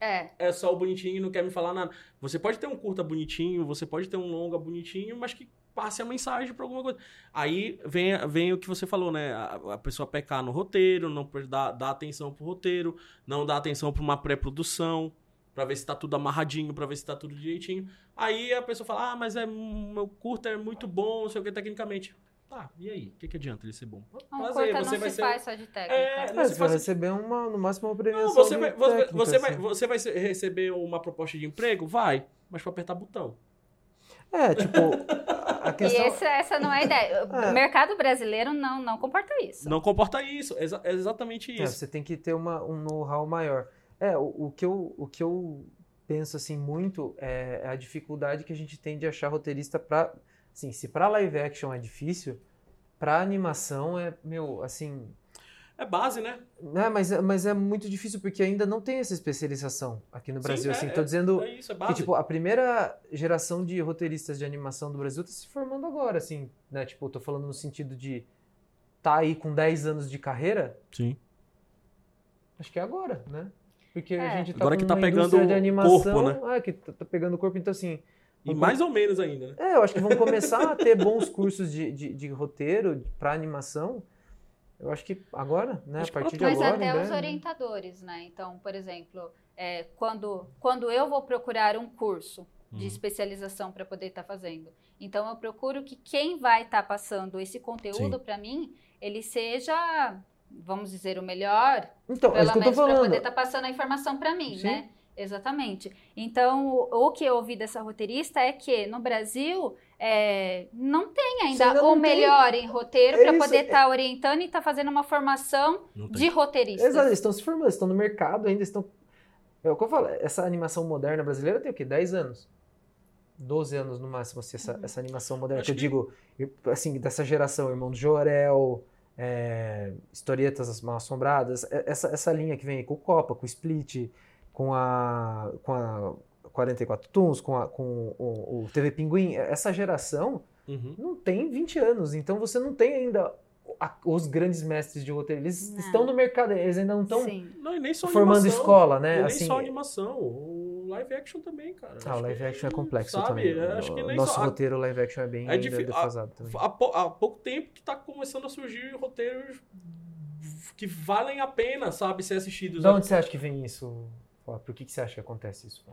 [SPEAKER 3] É,
[SPEAKER 1] É só o bonitinho não quer me falar nada. Você pode ter um curta bonitinho, você pode ter um longa bonitinho, mas que passe a mensagem pra alguma coisa. Aí vem, vem o que você falou, né? A, a pessoa pecar no roteiro, não dar, dar atenção pro roteiro, não dar atenção pra uma pré-produção, pra ver se tá tudo amarradinho, pra ver se tá tudo direitinho. Aí a pessoa fala, ah, mas é, meu curta é muito bom, não sei o que, tecnicamente. Tá, e aí? O que, que adianta ele ser bom?
[SPEAKER 3] um
[SPEAKER 1] Prazer,
[SPEAKER 3] curta
[SPEAKER 1] você
[SPEAKER 3] não
[SPEAKER 1] vai
[SPEAKER 3] se
[SPEAKER 1] ser-
[SPEAKER 3] faz só de técnica.
[SPEAKER 1] É,
[SPEAKER 4] É,
[SPEAKER 1] Não,
[SPEAKER 4] você vai receber uma, no máximo uma premiação.
[SPEAKER 1] Não, você
[SPEAKER 4] de
[SPEAKER 1] vai, você,
[SPEAKER 4] técnica,
[SPEAKER 1] você, vai,
[SPEAKER 4] assim.
[SPEAKER 1] você vai receber uma proposta de emprego? Vai, mas pra apertar botão.
[SPEAKER 4] É, tipo, a- a
[SPEAKER 3] E
[SPEAKER 4] questão.
[SPEAKER 3] essa, não é a ideia.
[SPEAKER 4] É.
[SPEAKER 3] O mercado brasileiro não, não comporta isso.
[SPEAKER 1] Não comporta isso, exa- é exatamente
[SPEAKER 4] É,
[SPEAKER 1] isso.
[SPEAKER 4] você tem que ter uma, um know-how maior. É, o, o que eu, o que eu penso assim muito é a dificuldade que a gente tem de achar roteirista para, assim, se para live action é difícil, para animação é, meu, assim,
[SPEAKER 1] É base, né?
[SPEAKER 4] É, mas, é- mas é muito difícil porque ainda não tem essa especialização aqui no
[SPEAKER 1] Sim,
[SPEAKER 4] Brasil.
[SPEAKER 1] é,
[SPEAKER 4] assim,
[SPEAKER 1] é-
[SPEAKER 4] tô dizendo
[SPEAKER 1] É isso, é
[SPEAKER 4] que,
[SPEAKER 1] base.
[SPEAKER 4] tipo, a primeira geração de roteiristas de animação do Brasil tá se formando agora, assim, né? Tipo, eu tô falando no sentido de tá aí com 10 anos de carreira,
[SPEAKER 1] Sim.
[SPEAKER 4] acho que é agora, né? Porque
[SPEAKER 3] É.
[SPEAKER 4] a gente tá
[SPEAKER 1] Agora
[SPEAKER 4] com
[SPEAKER 1] que tá
[SPEAKER 4] uma
[SPEAKER 1] pegando
[SPEAKER 4] de
[SPEAKER 1] o
[SPEAKER 4] animação,
[SPEAKER 1] corpo,
[SPEAKER 4] é, que tá, tá pegando o corpo, então assim,
[SPEAKER 1] E mais ou menos ainda, né?
[SPEAKER 4] É, eu acho que vão começar a ter bons cursos de, de, de roteiro para animação. Eu acho que agora, né?
[SPEAKER 1] Acho
[SPEAKER 4] a partir de
[SPEAKER 1] pra
[SPEAKER 3] Mas
[SPEAKER 4] agora.
[SPEAKER 3] até
[SPEAKER 4] em
[SPEAKER 3] os
[SPEAKER 4] né?
[SPEAKER 3] orientadores, né? Então, por exemplo, é, quando, quando eu vou procurar um curso de
[SPEAKER 1] Uhum.
[SPEAKER 3] especialização para poder estar fazendo, então eu procuro que quem vai estar passando esse conteúdo para mim, ele seja, vamos dizer, o melhor,
[SPEAKER 4] Então, é isso
[SPEAKER 3] pelo
[SPEAKER 4] tô
[SPEAKER 3] menos para poder estar passando a informação para mim,
[SPEAKER 4] Sim.
[SPEAKER 3] né? Exatamente. Então, o, o que eu ouvi dessa roteirista é que no Brasil é, não tem ainda
[SPEAKER 4] ainda
[SPEAKER 3] o
[SPEAKER 4] não tem.
[SPEAKER 3] melhor em roteiro
[SPEAKER 4] É
[SPEAKER 3] para poder
[SPEAKER 4] é-
[SPEAKER 3] estar orientando e estar fazendo uma formação de roteiristas.
[SPEAKER 4] Exato, eles estão se formando, estão no mercado ainda, estão. É o que eu falo, essa animação moderna brasileira tem o quê? 10 anos? 12 anos no máximo, assim, essa, essa animação moderna.
[SPEAKER 1] Acho
[SPEAKER 4] que eu digo, assim, dessa geração, Irmão do Jorel, é, Historietas Mal Assombradas, é- essa, essa linha que vem aí com o Copa, com o Split, com a, com a 44 Tunes, com, a, com o, o TV Pinguim, essa geração
[SPEAKER 1] Uhum.
[SPEAKER 4] não tem 20 anos, então você não tem ainda a- os grandes mestres de roteiro. Eles
[SPEAKER 3] Não.
[SPEAKER 4] estão no mercado, eles ainda não estão formando
[SPEAKER 1] animação.
[SPEAKER 4] escola,
[SPEAKER 1] E
[SPEAKER 4] né?
[SPEAKER 1] nem
[SPEAKER 4] Assim,
[SPEAKER 1] só animação. O live action também, cara.
[SPEAKER 4] ah, o
[SPEAKER 1] Acho
[SPEAKER 4] live
[SPEAKER 1] que-
[SPEAKER 4] action é complexo
[SPEAKER 1] sabe,
[SPEAKER 4] também.
[SPEAKER 1] Acho que
[SPEAKER 4] O
[SPEAKER 1] nem
[SPEAKER 4] nosso
[SPEAKER 1] só.
[SPEAKER 4] roteiro live action é bem
[SPEAKER 1] É
[SPEAKER 4] defasado também.
[SPEAKER 1] Há, pou- há pouco tempo que tá começando a surgir roteiros que valem a pena, sabe, ser assistidos.
[SPEAKER 4] De onde você acha que vem isso? Fábio? Por que, que você acha que acontece isso?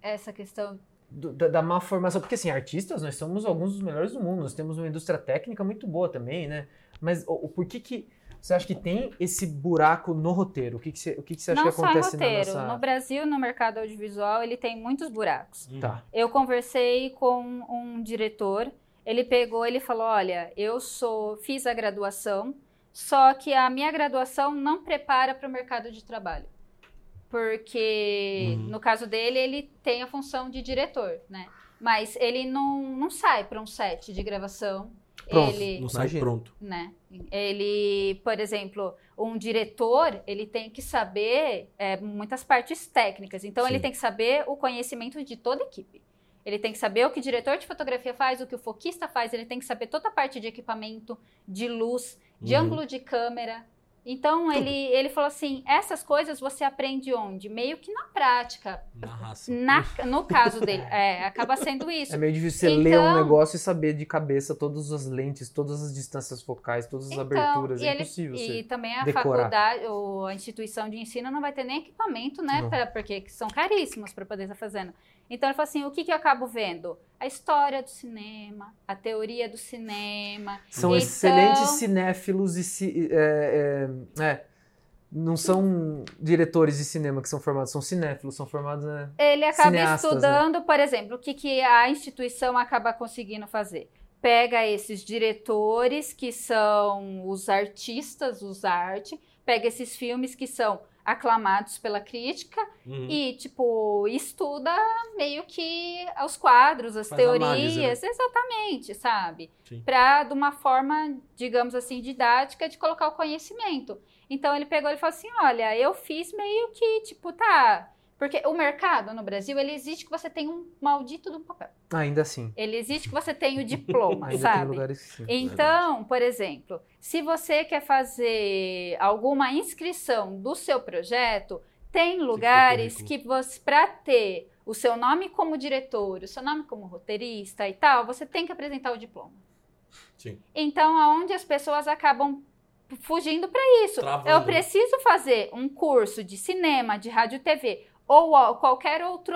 [SPEAKER 3] Essa questão.
[SPEAKER 4] Da, da má formação, porque assim, artistas, nós somos alguns dos melhores do mundo, nós temos uma indústria técnica muito boa também, né? Mas o, o por que que você acha que tem esse buraco no roteiro? O que que você, o que que você acha
[SPEAKER 3] não
[SPEAKER 4] que acontece na
[SPEAKER 3] roteiro.
[SPEAKER 4] nossa...
[SPEAKER 3] No Brasil, no mercado audiovisual, ele tem muitos buracos.
[SPEAKER 1] Uhum.
[SPEAKER 4] Tá.
[SPEAKER 3] Eu conversei com um diretor, ele pegou, ele falou: "Olha, eu sou fiz a graduação, só que a minha graduação não prepara para o mercado de trabalho. Porque
[SPEAKER 1] Uhum.
[SPEAKER 3] no caso dele, ele tem a função de diretor, né? Mas ele não, não sai para um set de gravação.
[SPEAKER 4] Pronto.
[SPEAKER 3] Ele,
[SPEAKER 1] Não sai
[SPEAKER 4] Imagina.
[SPEAKER 1] pronto.
[SPEAKER 3] né? Ele, por exemplo, um diretor, ele tem que saber é, muitas partes técnicas. Então, ele
[SPEAKER 1] Sim.
[SPEAKER 3] tem que saber o conhecimento de toda a equipe. Ele tem que saber o que o diretor de fotografia faz, o que o foquista faz, ele tem que saber toda a parte de equipamento, de luz, de
[SPEAKER 1] Uhum.
[SPEAKER 3] ângulo de câmera. Então, ele, ele falou assim: essas coisas você aprende onde? Meio que na prática.
[SPEAKER 1] Na raça.
[SPEAKER 3] Na, no caso dele, é, acaba sendo isso.
[SPEAKER 4] É meio difícil você ler um
[SPEAKER 3] Então-
[SPEAKER 4] negócio e saber de cabeça todas as lentes, todas as distâncias focais, todas as
[SPEAKER 3] Então,
[SPEAKER 4] aberturas.
[SPEAKER 3] e
[SPEAKER 4] É
[SPEAKER 3] ele-
[SPEAKER 4] impossível
[SPEAKER 3] E também a
[SPEAKER 4] decorar.
[SPEAKER 3] faculdade, ou a instituição de ensino não vai ter nem equipamento, né? Pra- porque são caríssimos para poder estar fazendo. Então ele falou assim: o que, que eu acabo vendo? A história do cinema, a teoria do cinema.
[SPEAKER 4] São
[SPEAKER 3] Então-
[SPEAKER 4] excelentes cinéfilos e... ci- é, é, é, não são diretores de cinema que são formados, são cinéfilos, são formados... Né?
[SPEAKER 3] Ele acaba
[SPEAKER 4] né?
[SPEAKER 3] estudando, por exemplo, o que, que a instituição acaba conseguindo fazer. Pega esses diretores que são os artistas, os arte, pega esses filmes que são aclamados pela crítica
[SPEAKER 1] Uhum.
[SPEAKER 3] e, tipo, estuda meio que os quadros, as
[SPEAKER 1] Faz
[SPEAKER 3] teorias,
[SPEAKER 1] análise, né?
[SPEAKER 3] exatamente, sabe? Pra, de uma forma, digamos assim, didática de colocar o conhecimento. Então ele pegou e falou assim: olha, eu fiz meio que, tipo, tá. Porque o mercado no Brasil, ele exige que você tenha um maldito de um papel.
[SPEAKER 4] Ainda assim.
[SPEAKER 3] Ele exige que você tenha o diploma,
[SPEAKER 4] Ainda tem
[SPEAKER 3] sabe?
[SPEAKER 4] lugares que sim.
[SPEAKER 3] Então, por exemplo, se você quer fazer alguma inscrição do seu projeto, tem lugares
[SPEAKER 1] currículo.
[SPEAKER 3] que você, para ter o seu nome como diretor, o seu nome como roteirista e tal, você tem que apresentar o diploma.
[SPEAKER 1] Sim.
[SPEAKER 3] Então, aonde as pessoas acabam fugindo para isso.
[SPEAKER 1] Travando.
[SPEAKER 3] Eu preciso fazer um curso de cinema, de rádio e TV, ou ó, qualquer outro,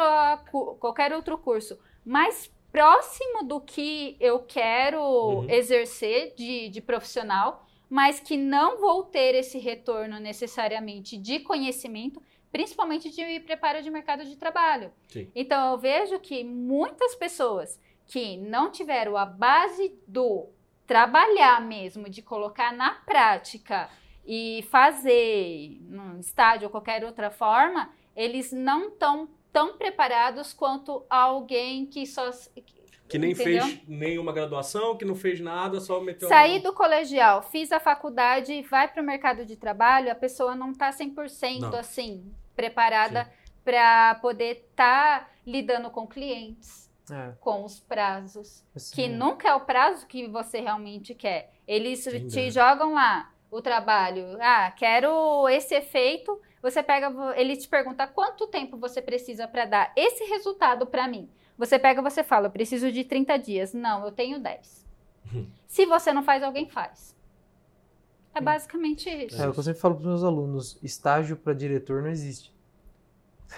[SPEAKER 3] qualquer outro curso mais próximo do que eu quero
[SPEAKER 1] Uhum.
[SPEAKER 3] exercer de, de profissional, mas que não vou ter esse retorno necessariamente de conhecimento, principalmente de preparo de mercado de trabalho.
[SPEAKER 1] Sim.
[SPEAKER 3] Então eu vejo que muitas pessoas que não tiveram a base do trabalhar mesmo, de colocar na prática e fazer num estádio ou qualquer outra forma, eles não estão tão preparados quanto alguém que só
[SPEAKER 1] Que nem
[SPEAKER 3] Entendeu?
[SPEAKER 1] fez nenhuma graduação, que não fez nada, só meteu.
[SPEAKER 3] Saí do colegial, fiz a faculdade, vai para o mercado de trabalho, a pessoa não está 100%
[SPEAKER 1] Não.
[SPEAKER 3] assim preparada para poder estar lidando com clientes,
[SPEAKER 4] É,
[SPEAKER 3] com os prazos,
[SPEAKER 4] assim,
[SPEAKER 3] que nunca é o prazo que você realmente quer. Eles te jogam lá o trabalho. Ah, quero esse efeito. Você pega, ele te pergunta quanto tempo você precisa para dar esse resultado para mim. Você pega, você fala, eu preciso de 30 dias. Não, eu tenho 10. Se você não faz, alguém faz. É basicamente isso.
[SPEAKER 4] É, o que eu sempre falo para os meus alunos, estágio para diretor não existe.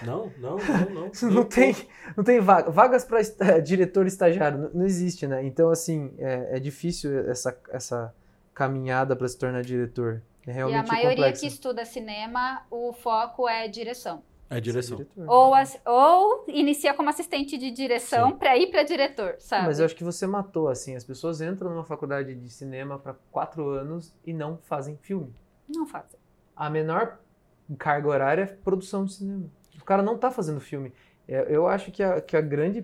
[SPEAKER 1] Não, não, não, não.
[SPEAKER 4] Não tem, não tem vaga. Vagas para diretor estagiário não, não existe, né? Então, assim, é, é difícil essa, essa caminhada para se tornar diretor. É
[SPEAKER 3] E
[SPEAKER 4] realmente
[SPEAKER 3] a maioria
[SPEAKER 4] complexo.
[SPEAKER 3] que estuda cinema, o foco é direção.
[SPEAKER 1] É direção.
[SPEAKER 4] Diretor.
[SPEAKER 3] Ou, as- ou inicia como assistente de direção para ir para diretor, sabe?
[SPEAKER 4] Mas eu acho que você matou, assim. As pessoas entram numa faculdade de cinema para quatro anos e não fazem filme.
[SPEAKER 3] Não fazem.
[SPEAKER 4] A menor carga horária é produção de cinema. O cara não tá fazendo filme. É, Eu acho que a, que a grande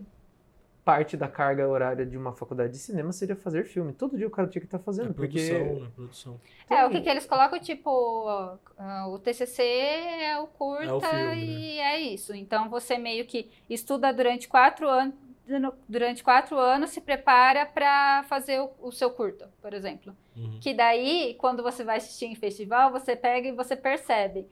[SPEAKER 4] parte da carga horária de uma faculdade de cinema seria fazer filme. Todo dia o cara tinha que estar fazendo,
[SPEAKER 1] É
[SPEAKER 4] porque...
[SPEAKER 1] produção, né? Produção.
[SPEAKER 3] É, o que, que eles colocam, tipo, ah, o TCC é o curta
[SPEAKER 1] É o filme,
[SPEAKER 3] e é isso. Então, você meio que estuda durante quatro anos, durante quatro anos, se prepara para fazer o, o seu curta, por exemplo.
[SPEAKER 1] Uhum.
[SPEAKER 3] Que daí, quando você vai assistir em festival, você pega e você percebe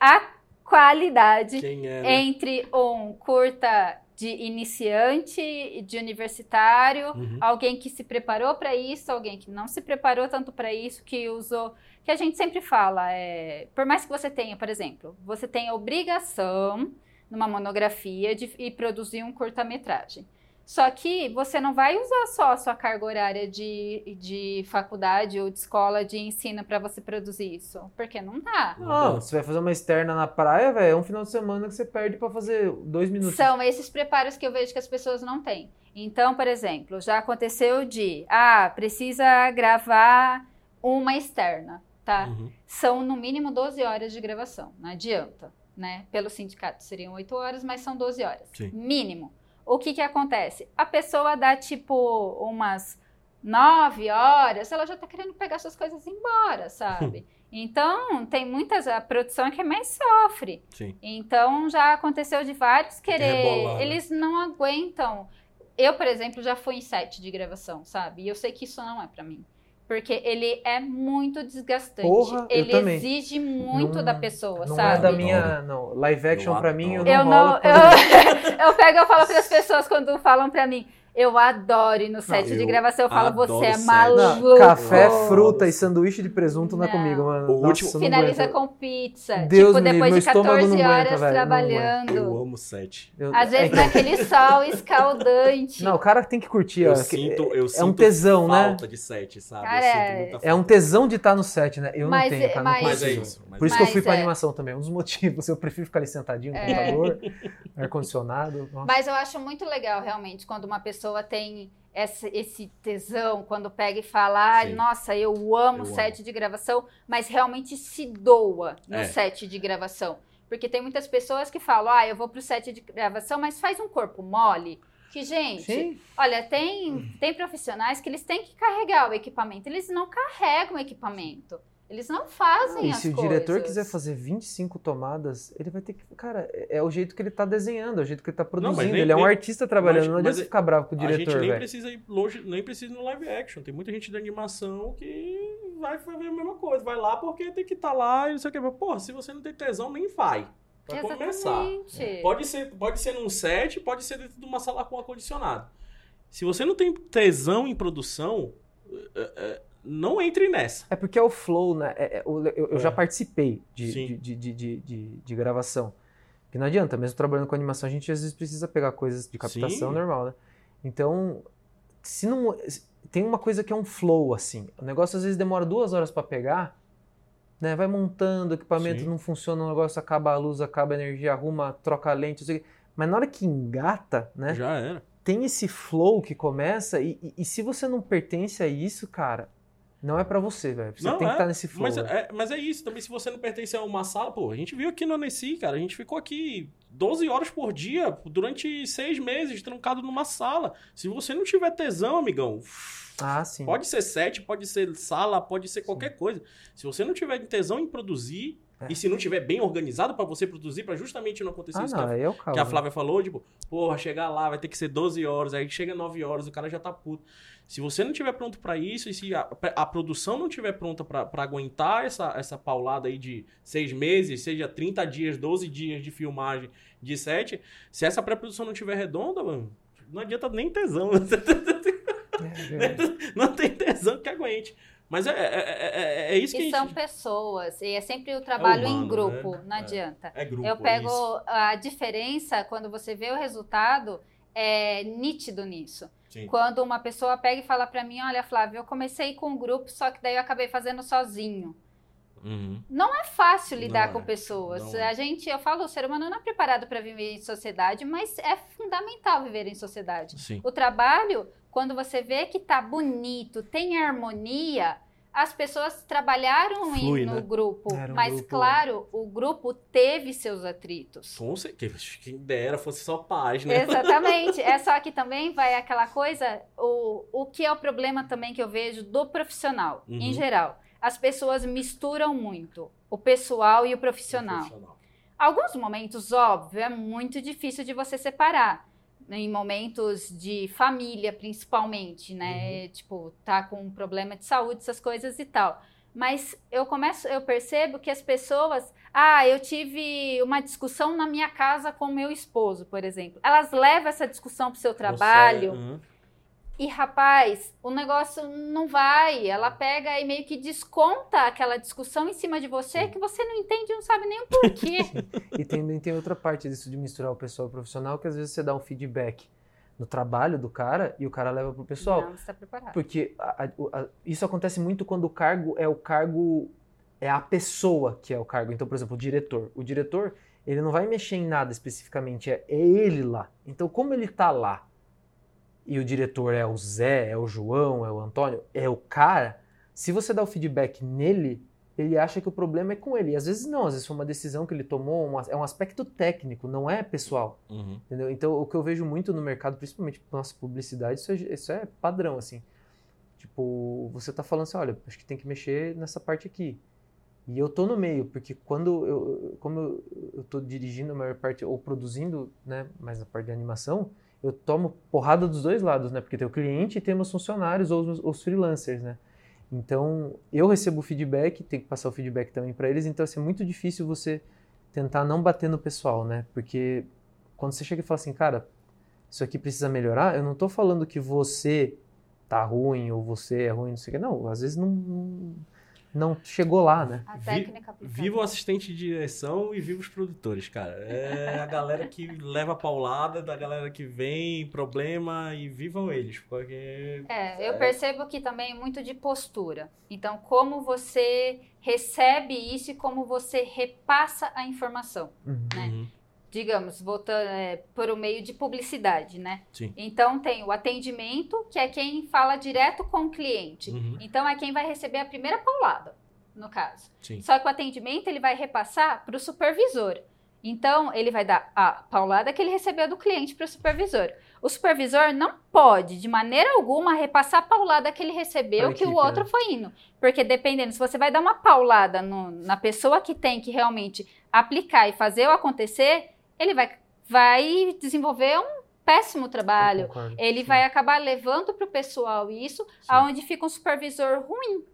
[SPEAKER 3] a qualidade
[SPEAKER 1] é? né?
[SPEAKER 3] entre um curta de iniciante, de universitário,
[SPEAKER 1] Uhum.
[SPEAKER 3] alguém que se preparou para isso, alguém que não se preparou tanto para isso, que usou. Que a gente sempre fala, é, por mais que você tenha, por exemplo, você tem a obrigação numa monografia de ir produzir um curta-metragem. Só que você não vai usar só a sua carga horária de, de faculdade ou de escola de ensino para você produzir isso, porque não dá.
[SPEAKER 4] Não, você vai fazer uma externa na praia, velho, é um final de semana que você perde pra fazer dois minutos.
[SPEAKER 3] São esses preparos que eu vejo que as pessoas não têm. Então, por exemplo, já aconteceu de, ah, precisa gravar uma externa, tá?
[SPEAKER 1] Uhum.
[SPEAKER 3] São no mínimo 12 horas de gravação, não adianta, né? Pelo sindicato seriam 8 horas, mas são 12 horas.
[SPEAKER 1] Sim.
[SPEAKER 3] Mínimo. O que que acontece? A pessoa dá tipo umas 9 horas, ela já tá querendo pegar suas coisas e ir embora, sabe? Então, tem muitas, a produção é que mais sofre.
[SPEAKER 1] Sim.
[SPEAKER 3] Então já aconteceu de vários querer.
[SPEAKER 1] rebolar, né?
[SPEAKER 3] Eles não aguentam. Eu, por exemplo, já fui em set de gravação, sabe? E eu sei que isso não é pra mim. Porque ele é muito desgastante.
[SPEAKER 4] Porra, eu
[SPEAKER 3] ele
[SPEAKER 4] também.
[SPEAKER 3] exige muito
[SPEAKER 4] Não-
[SPEAKER 3] da pessoa,
[SPEAKER 4] Não
[SPEAKER 3] sabe?
[SPEAKER 4] é da minha. Não, live action
[SPEAKER 1] Eu
[SPEAKER 4] pra mim eu não
[SPEAKER 3] Eu não.
[SPEAKER 4] rola.
[SPEAKER 3] Eu, eu pego e falo para as pessoas quando falam pra mim. Eu adoro ir no set de
[SPEAKER 1] eu
[SPEAKER 3] gravação. Eu falo, você é maluco.
[SPEAKER 4] Não, café, fruta e sanduíche de presunto não é
[SPEAKER 3] Não.
[SPEAKER 4] comigo, mano.
[SPEAKER 1] O
[SPEAKER 4] Nossa,
[SPEAKER 1] último-
[SPEAKER 4] não
[SPEAKER 3] Finaliza com pizza.
[SPEAKER 4] Deus
[SPEAKER 3] tipo,
[SPEAKER 4] livre,
[SPEAKER 3] depois
[SPEAKER 4] meu
[SPEAKER 3] de
[SPEAKER 4] estômago
[SPEAKER 3] 14
[SPEAKER 4] não aguenta,
[SPEAKER 3] horas
[SPEAKER 4] velho, não
[SPEAKER 3] trabalhando.
[SPEAKER 1] Eu amo set.
[SPEAKER 4] Eu-
[SPEAKER 3] Às vezes
[SPEAKER 4] é que-
[SPEAKER 3] naquele sol escaldante.
[SPEAKER 4] Não, o cara tem que curtir.
[SPEAKER 1] Eu
[SPEAKER 4] ó,
[SPEAKER 1] sinto,
[SPEAKER 4] é,
[SPEAKER 1] eu
[SPEAKER 4] é
[SPEAKER 1] sinto
[SPEAKER 4] um tesão, né?
[SPEAKER 1] falta de set, sabe?
[SPEAKER 3] Cara,
[SPEAKER 1] eu sinto muita
[SPEAKER 4] É um
[SPEAKER 1] falta.
[SPEAKER 4] tesão de estar no set, né? Eu
[SPEAKER 3] Mas-
[SPEAKER 4] não tenho, cara.
[SPEAKER 3] mas-
[SPEAKER 4] não
[SPEAKER 1] Mas é isso. mas
[SPEAKER 4] Por isso que eu fui pra
[SPEAKER 3] é.
[SPEAKER 4] animação também. Um dos motivos. Eu prefiro ficar ali sentadinho no
[SPEAKER 3] É.
[SPEAKER 4] computador, ar-condicionado.
[SPEAKER 3] Mas eu acho muito legal, realmente, quando uma pessoa tem esse, esse tesão, quando pega e fala,
[SPEAKER 1] Sim.
[SPEAKER 3] nossa, eu amo
[SPEAKER 1] Eu
[SPEAKER 3] set de gravação, mas realmente se doa no
[SPEAKER 1] É.
[SPEAKER 3] set de gravação. Porque tem muitas pessoas que falam, ah, eu vou pro set de gravação, mas faz um corpo mole. Que, gente,
[SPEAKER 4] Sim.
[SPEAKER 3] olha, tem, tem profissionais que eles têm que carregar o equipamento. Eles não carregam o equipamento. Eles não fazem
[SPEAKER 4] E
[SPEAKER 3] as
[SPEAKER 4] se o
[SPEAKER 3] coisas.
[SPEAKER 4] diretor quiser fazer 25 tomadas, ele vai ter que. Cara, é é o jeito que ele tá desenhando, é o jeito que ele tá produzindo.
[SPEAKER 1] nem-
[SPEAKER 4] ele é um
[SPEAKER 1] nem-
[SPEAKER 4] artista trabalhando,
[SPEAKER 1] mas-
[SPEAKER 4] não adianta ficar bravo com o
[SPEAKER 1] A gente
[SPEAKER 4] diretor,
[SPEAKER 1] nem
[SPEAKER 4] velho.
[SPEAKER 1] precisa ir longe, nem precisa ir no live action. Tem muita gente de animação que vai fazer a mesma coisa. Vai lá porque tem que estar lá e não sei o que. Mas, porra, se você não tem tesão, nem vai. Pra começar.
[SPEAKER 3] Exatamente.
[SPEAKER 1] Pode ser, pode ser num set, pode ser dentro de uma sala com ar-condicionado. Se você não tem tesão em produção, é, é, não entre nessa.
[SPEAKER 4] É porque é o flow, né? É- é eu, eu
[SPEAKER 1] É.
[SPEAKER 4] já participei de, de, de, de, de, gravação. Que não adianta, mesmo trabalhando com animação, a gente às vezes precisa pegar coisas de captação
[SPEAKER 1] Sim.
[SPEAKER 4] normal, né? Então, se não. Tem uma coisa que é um flow, assim. O negócio às vezes demora duas horas pra pegar, né? Vai montando, o equipamento
[SPEAKER 1] Sim.
[SPEAKER 4] não funciona, o negócio acaba a luz, acaba a energia, arruma, troca a lente, não sei o quê. Mas na hora que engata, né?
[SPEAKER 1] Já era.
[SPEAKER 4] tem esse flow que começa e, e- e se você não pertence a isso, cara, não é pra você, velho. Você
[SPEAKER 1] Não,
[SPEAKER 4] tem que
[SPEAKER 1] é.
[SPEAKER 4] estar nesse flow.
[SPEAKER 1] Mas é, mas é isso, também se você não pertence a uma sala, pô, a gente viu aqui no Annecy, cara, a gente ficou aqui 12 horas por dia, durante seis meses, trancado numa sala. Se você não tiver tesão, amigão,
[SPEAKER 4] Ah, sim.
[SPEAKER 1] pode ser sete, pode ser sala, pode ser qualquer coisa. Se você não tiver tesão em produzir,
[SPEAKER 4] É.
[SPEAKER 1] e se não tiver bem organizado pra você produzir, pra justamente não acontecer
[SPEAKER 4] Ah,
[SPEAKER 1] isso
[SPEAKER 4] não,
[SPEAKER 1] que a
[SPEAKER 4] é caos.
[SPEAKER 1] que a? Flávia falou, tipo, porra, chegar lá vai ter que ser 12 horas, aí chega 9 horas, o cara já tá puto. Se você não tiver pronto pra isso, e se a, a produção não tiver pronta pra pra aguentar essa, essa paulada aí de seis meses, seja 30 dias, 12 dias de filmagem de set, se essa pré-produção não tiver redonda, mano, não adianta nem tesão.
[SPEAKER 4] É verdade.
[SPEAKER 1] não tem tesão que aguente. Mas é, é, é, é- é isso que
[SPEAKER 3] E
[SPEAKER 1] a
[SPEAKER 3] são
[SPEAKER 1] gente...
[SPEAKER 3] pessoas, e é sempre o trabalho
[SPEAKER 1] humano,
[SPEAKER 3] em grupo,
[SPEAKER 1] né?
[SPEAKER 3] não
[SPEAKER 1] É.
[SPEAKER 3] adianta.
[SPEAKER 1] É grupo,
[SPEAKER 3] Eu
[SPEAKER 1] é
[SPEAKER 3] pego a diferença quando você vê o resultado, é nítido nisso.
[SPEAKER 1] Sim.
[SPEAKER 3] Quando uma pessoa pega e fala pra mim, olha, Flávio, eu comecei com um grupo, só que daí eu acabei fazendo sozinho.
[SPEAKER 1] Uhum.
[SPEAKER 3] É fácil lidar
[SPEAKER 1] Não
[SPEAKER 3] com
[SPEAKER 1] é,
[SPEAKER 3] pessoas.
[SPEAKER 1] não é.
[SPEAKER 3] A gente, eu falo, o ser humano não é preparado para viver em sociedade, mas é fundamental viver em sociedade.
[SPEAKER 1] Sim.
[SPEAKER 3] O trabalho, quando você vê que tá bonito, tem harmonia, as pessoas trabalharam em-
[SPEAKER 1] Flui,
[SPEAKER 3] no
[SPEAKER 1] né?
[SPEAKER 3] grupo,
[SPEAKER 4] um
[SPEAKER 3] mas
[SPEAKER 4] grupo-
[SPEAKER 3] claro, o grupo teve seus atritos.
[SPEAKER 1] Com certeza. Quem dera fosse só paz, né?
[SPEAKER 3] Exatamente. É só que também vai aquela coisa, o, o que é o problema também que eu vejo do profissional,
[SPEAKER 1] Uhum.
[SPEAKER 3] em geral. As pessoas misturam muito o pessoal e o profissional.
[SPEAKER 1] Profissional.
[SPEAKER 3] Alguns momentos, óbvio, é muito difícil de você separar. Em momentos de família, principalmente, né? Tipo, tá com um problema de saúde, essas coisas e tal. Mas eu começo, eu percebo que as pessoas, ah, eu tive uma discussão na minha casa com meu esposo, por exemplo. Elas levam essa discussão pro seu trabalho.
[SPEAKER 1] Você- Uhum.
[SPEAKER 3] E rapaz, o negócio não vai. Ela pega e meio que desconta aquela discussão em cima de você
[SPEAKER 1] Sim.
[SPEAKER 3] que você não entende, não sabe nem o porquê.
[SPEAKER 4] E também tem outra parte disso de misturar o pessoal e o profissional, que às vezes você dá um feedback no trabalho do cara e o cara leva pro pessoal.
[SPEAKER 3] Não, você tá preparado.
[SPEAKER 4] Porque a- a- a- isso acontece muito quando o cargo é o cargo, é a pessoa que é o cargo. Então, por exemplo, o diretor. O diretor, ele não vai mexer em nada especificamente, é, é ele lá. Então, como ele tá lá e o diretor é o Zé, é o João, é o Antônio, é o cara, se você dá o feedback nele, ele acha que o problema é com ele. E às vezes não, às vezes foi uma decisão que ele tomou, um as- é um aspecto técnico, não é pessoal.
[SPEAKER 1] Uhum.
[SPEAKER 4] Entendeu? Então, o que eu vejo muito no mercado, principalmente nossa publicidade, isso é, isso é padrão, assim. Tipo, você tá falando assim, olha, acho que tem que mexer nessa parte aqui. E eu tô no meio, porque quando eu, como eu, eu tô dirigindo a maior parte, ou produzindo, né, mais na parte de animação, eu tomo porrada dos dois lados, né, porque tem o cliente e temos funcionários ou os, os freelancers, né. Então, eu recebo feedback, tenho que passar o feedback também para eles, então assim, é muito difícil você tentar não bater no pessoal, né, porque quando você chega e fala assim, cara, isso aqui precisa melhorar, eu não tô falando que você tá ruim ou você é ruim, não sei o que. Não, às vezes não, não, não chegou lá, né?
[SPEAKER 3] A técnica.
[SPEAKER 1] Viva o assistente de direção e viva os produtores, cara. É a galera que leva a paulada, da galera que vem, problema, e vivam eles, porque...
[SPEAKER 3] É, eu percebo que também é muito de postura. Então, como você recebe isso e como você repassa a informação.
[SPEAKER 4] Uhum.
[SPEAKER 3] né?
[SPEAKER 1] Uhum.
[SPEAKER 3] Digamos, voltando é, por o meio de publicidade, né?
[SPEAKER 1] Sim.
[SPEAKER 3] Então, tem o atendimento, que é quem fala direto com o cliente.
[SPEAKER 1] Uhum.
[SPEAKER 3] Então, é quem vai receber a primeira paulada, no caso.
[SPEAKER 1] Sim.
[SPEAKER 3] Só que o atendimento ele vai repassar para o supervisor. Então, ele vai dar a paulada que ele recebeu do cliente para o supervisor. O supervisor não pode, de maneira alguma, repassar a paulada que ele recebeu, que o outro
[SPEAKER 4] né?
[SPEAKER 3] foi indo. Porque dependendo, se você vai dar uma paulada no- na pessoa que tem que realmente aplicar e fazer o acontecer, ele vai, vai desenvolver um péssimo trabalho.
[SPEAKER 4] Concordo.
[SPEAKER 3] Ele
[SPEAKER 4] Sim.
[SPEAKER 3] vai acabar levando para o pessoal isso, aonde fica um supervisor ruim.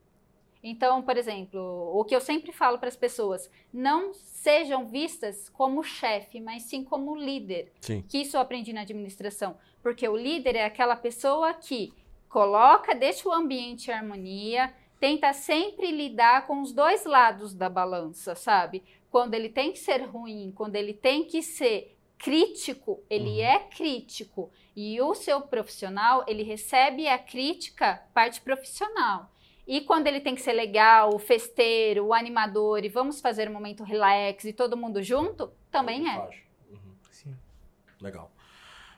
[SPEAKER 3] Então, por exemplo, o que eu sempre falo para as pessoas, não sejam vistas como chefe, mas sim como líder.
[SPEAKER 1] Sim.
[SPEAKER 3] Que isso eu aprendi na administração, porque o líder é aquela pessoa que coloca, deixa o ambiente em harmonia, tenta sempre lidar com os dois lados da balança, sabe? Quando ele tem que ser ruim, quando ele tem que ser crítico, ele
[SPEAKER 1] Uhum.
[SPEAKER 3] é crítico. E o seu profissional, ele recebe a crítica parte profissional. E quando ele tem que ser legal, o festeiro, o animador, e vamos fazer um momento relax e todo mundo junto, também é.
[SPEAKER 1] Uhum.
[SPEAKER 4] Sim.
[SPEAKER 1] Legal.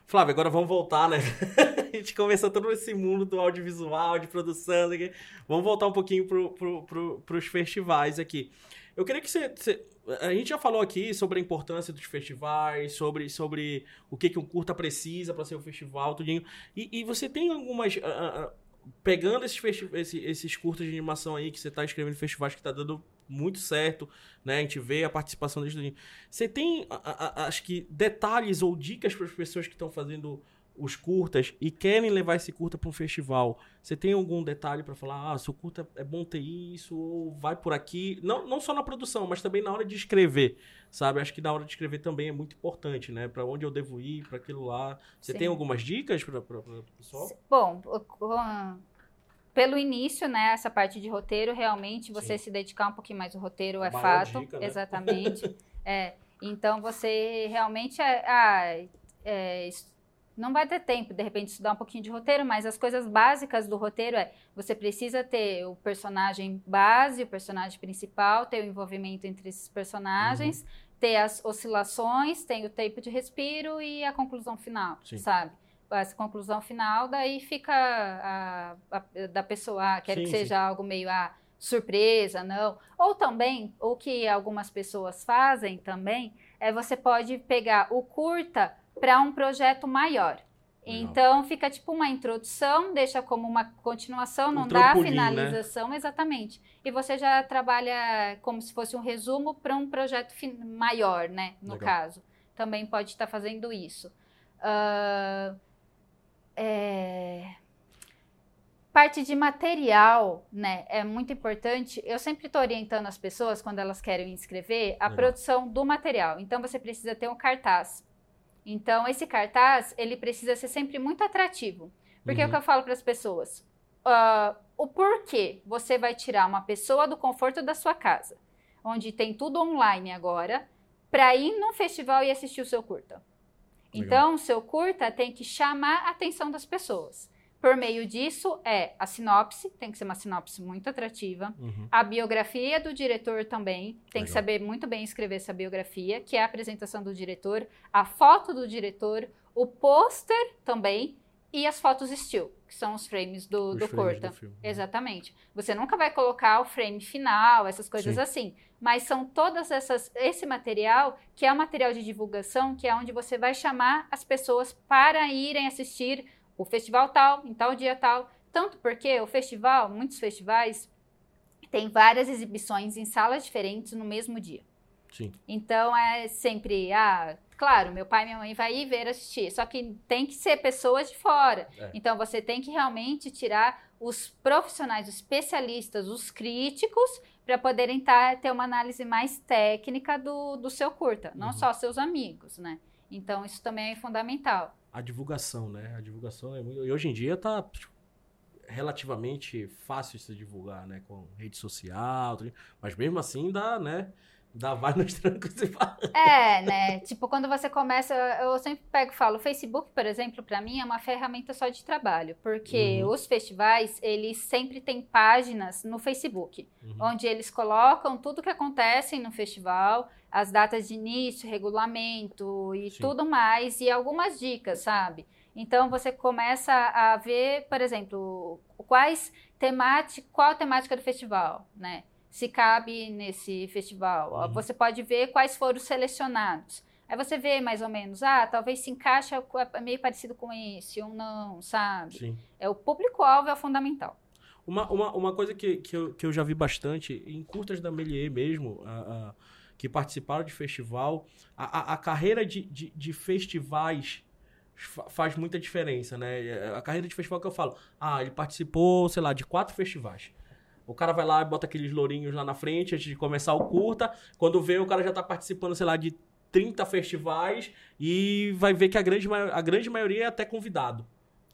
[SPEAKER 1] Flávio, agora vamos voltar, né? a gente começou todo esse mundo do audiovisual, de produção, aqui. vamos voltar um pouquinho pro, pro, pro, pros festivais aqui. Eu queria que você, você- a gente já falou aqui sobre a importância dos festivais, sobre, sobre o que, que um curta precisa para ser um festival, tudinho. E, e você tem algumas. Uh, uh, pegando esses, esse, esses curtas de animação aí que você está escrevendo em festivais que está dando muito certo, né? A gente vê a participação deles. Você tem, acho que, detalhes ou dicas para as pessoas que estão fazendo os curtas e querem levar esse curta para um festival, você tem algum detalhe para falar, ah, seu curta é bom ter isso, ou vai por aqui? Não, não só na produção, mas também na hora de escrever, sabe? Acho que na hora de escrever também é muito importante, né? Para onde eu devo ir, para aquilo lá. Você Sim. tem algumas dicas para o pessoal?
[SPEAKER 3] Bom, pelo início, né, essa parte de roteiro, realmente você Sim. se dedicar um pouquinho mais ao roteiro é fato. Dica, né? Exatamente. é, então você realmente é, ah, é, não vai ter tempo, de repente, estudar um pouquinho de roteiro, mas as coisas básicas do roteiro é você precisa ter o personagem base, o personagem principal, ter o envolvimento entre esses personagens, uhum. ter as oscilações, tem o tempo de respiro e a conclusão final, Sim. sabe? Essa conclusão final, daí fica a, a, da pessoa, ah, quer sim, que seja sim. algo meio a ah, surpresa, não. Ou também, o que algumas pessoas fazem também, é você pode pegar o curta para um projeto maior. Então fica tipo uma introdução, deixa como uma continuação, não um dá né? finalização, né? exatamente. E você já trabalha como se fosse um resumo para um projeto maior, né? No Legal. caso. Também pode estar fazendo isso. Uh, é... Parte de material, né? É muito importante. Eu sempre estou orientando as pessoas, quando elas querem inscrever, a Legal. produção do material. Então você precisa ter um cartaz então, esse cartaz, ele precisa ser sempre muito atrativo. Porque uhum. é o que uhum. eu falo para as pessoas. Uh, o porquê você vai tirar uma pessoa do conforto da sua casa, onde tem tudo online agora, para ir num festival e assistir o seu curta. Legal. Então, o seu curta tem que chamar a atenção das pessoas. Por meio disso, é a sinopse, tem que ser uma sinopse muito atrativa. Uhum. A biografia do diretor também, tem Legal. que saber muito bem escrever essa biografia, que é a apresentação do diretor, a foto do diretor, o pôster também e as fotos still, que são os frames do, os do frames curta. Do Exatamente. Você nunca vai colocar o frame final, essas coisas Sim. assim. Mas são todas essas esse material que é o material de divulgação, que é onde você vai chamar as pessoas para irem assistir o festival tal, em tal dia tal. Tanto porque o festival, muitos festivais, tem várias exibições em salas diferentes no mesmo dia.
[SPEAKER 1] Sim.
[SPEAKER 3] Então é sempre, ah, claro, meu pai e minha mãe vai ir ver assistir, só que tem que ser pessoas de fora. É. Então você tem que realmente tirar os profissionais, os especialistas, os críticos, para poderem tá, ter uma análise mais técnica do, do seu curta, não uhum. só seus amigos, né? Então isso também é fundamental
[SPEAKER 1] a divulgação, né? A divulgação é muito. E hoje em dia tá tipo, relativamente fácil se divulgar, né? Com rede social, mas mesmo assim dá, né? Dá vai nos trancos e fala.
[SPEAKER 3] É, né? Tipo, quando você começa, eu sempre pego e falo, o Facebook, por exemplo, para mim é uma ferramenta só de trabalho, porque uhum. os festivais, eles sempre têm páginas no Facebook, uhum. onde eles colocam tudo que acontece no festival, as datas de início, regulamento e Sim. tudo mais, e algumas dicas, sabe? Então você começa a ver, por exemplo, quais temática, qual a temática do festival, né? Se cabe nesse festival. Uhum. Você pode ver quais foram selecionados. Aí você vê mais ou menos, ah, talvez se encaixa é meio parecido com esse ou não, sabe?
[SPEAKER 1] Sim.
[SPEAKER 3] É o público-alvo é fundamental.
[SPEAKER 1] Uma, uma, uma coisa que, que, eu, que eu já vi bastante, em curtas da Melier mesmo, a, a, que participaram de festival, a, a, a carreira de, de, de festivais faz muita diferença, né? A carreira de festival que eu falo, ah, ele participou, sei lá, de quatro festivais. O cara vai lá e bota aqueles lourinhos lá na frente antes de começar o curta. Quando vê, o cara já tá participando, sei lá, de 30 festivais e vai ver que a grande, a grande maioria é até convidado.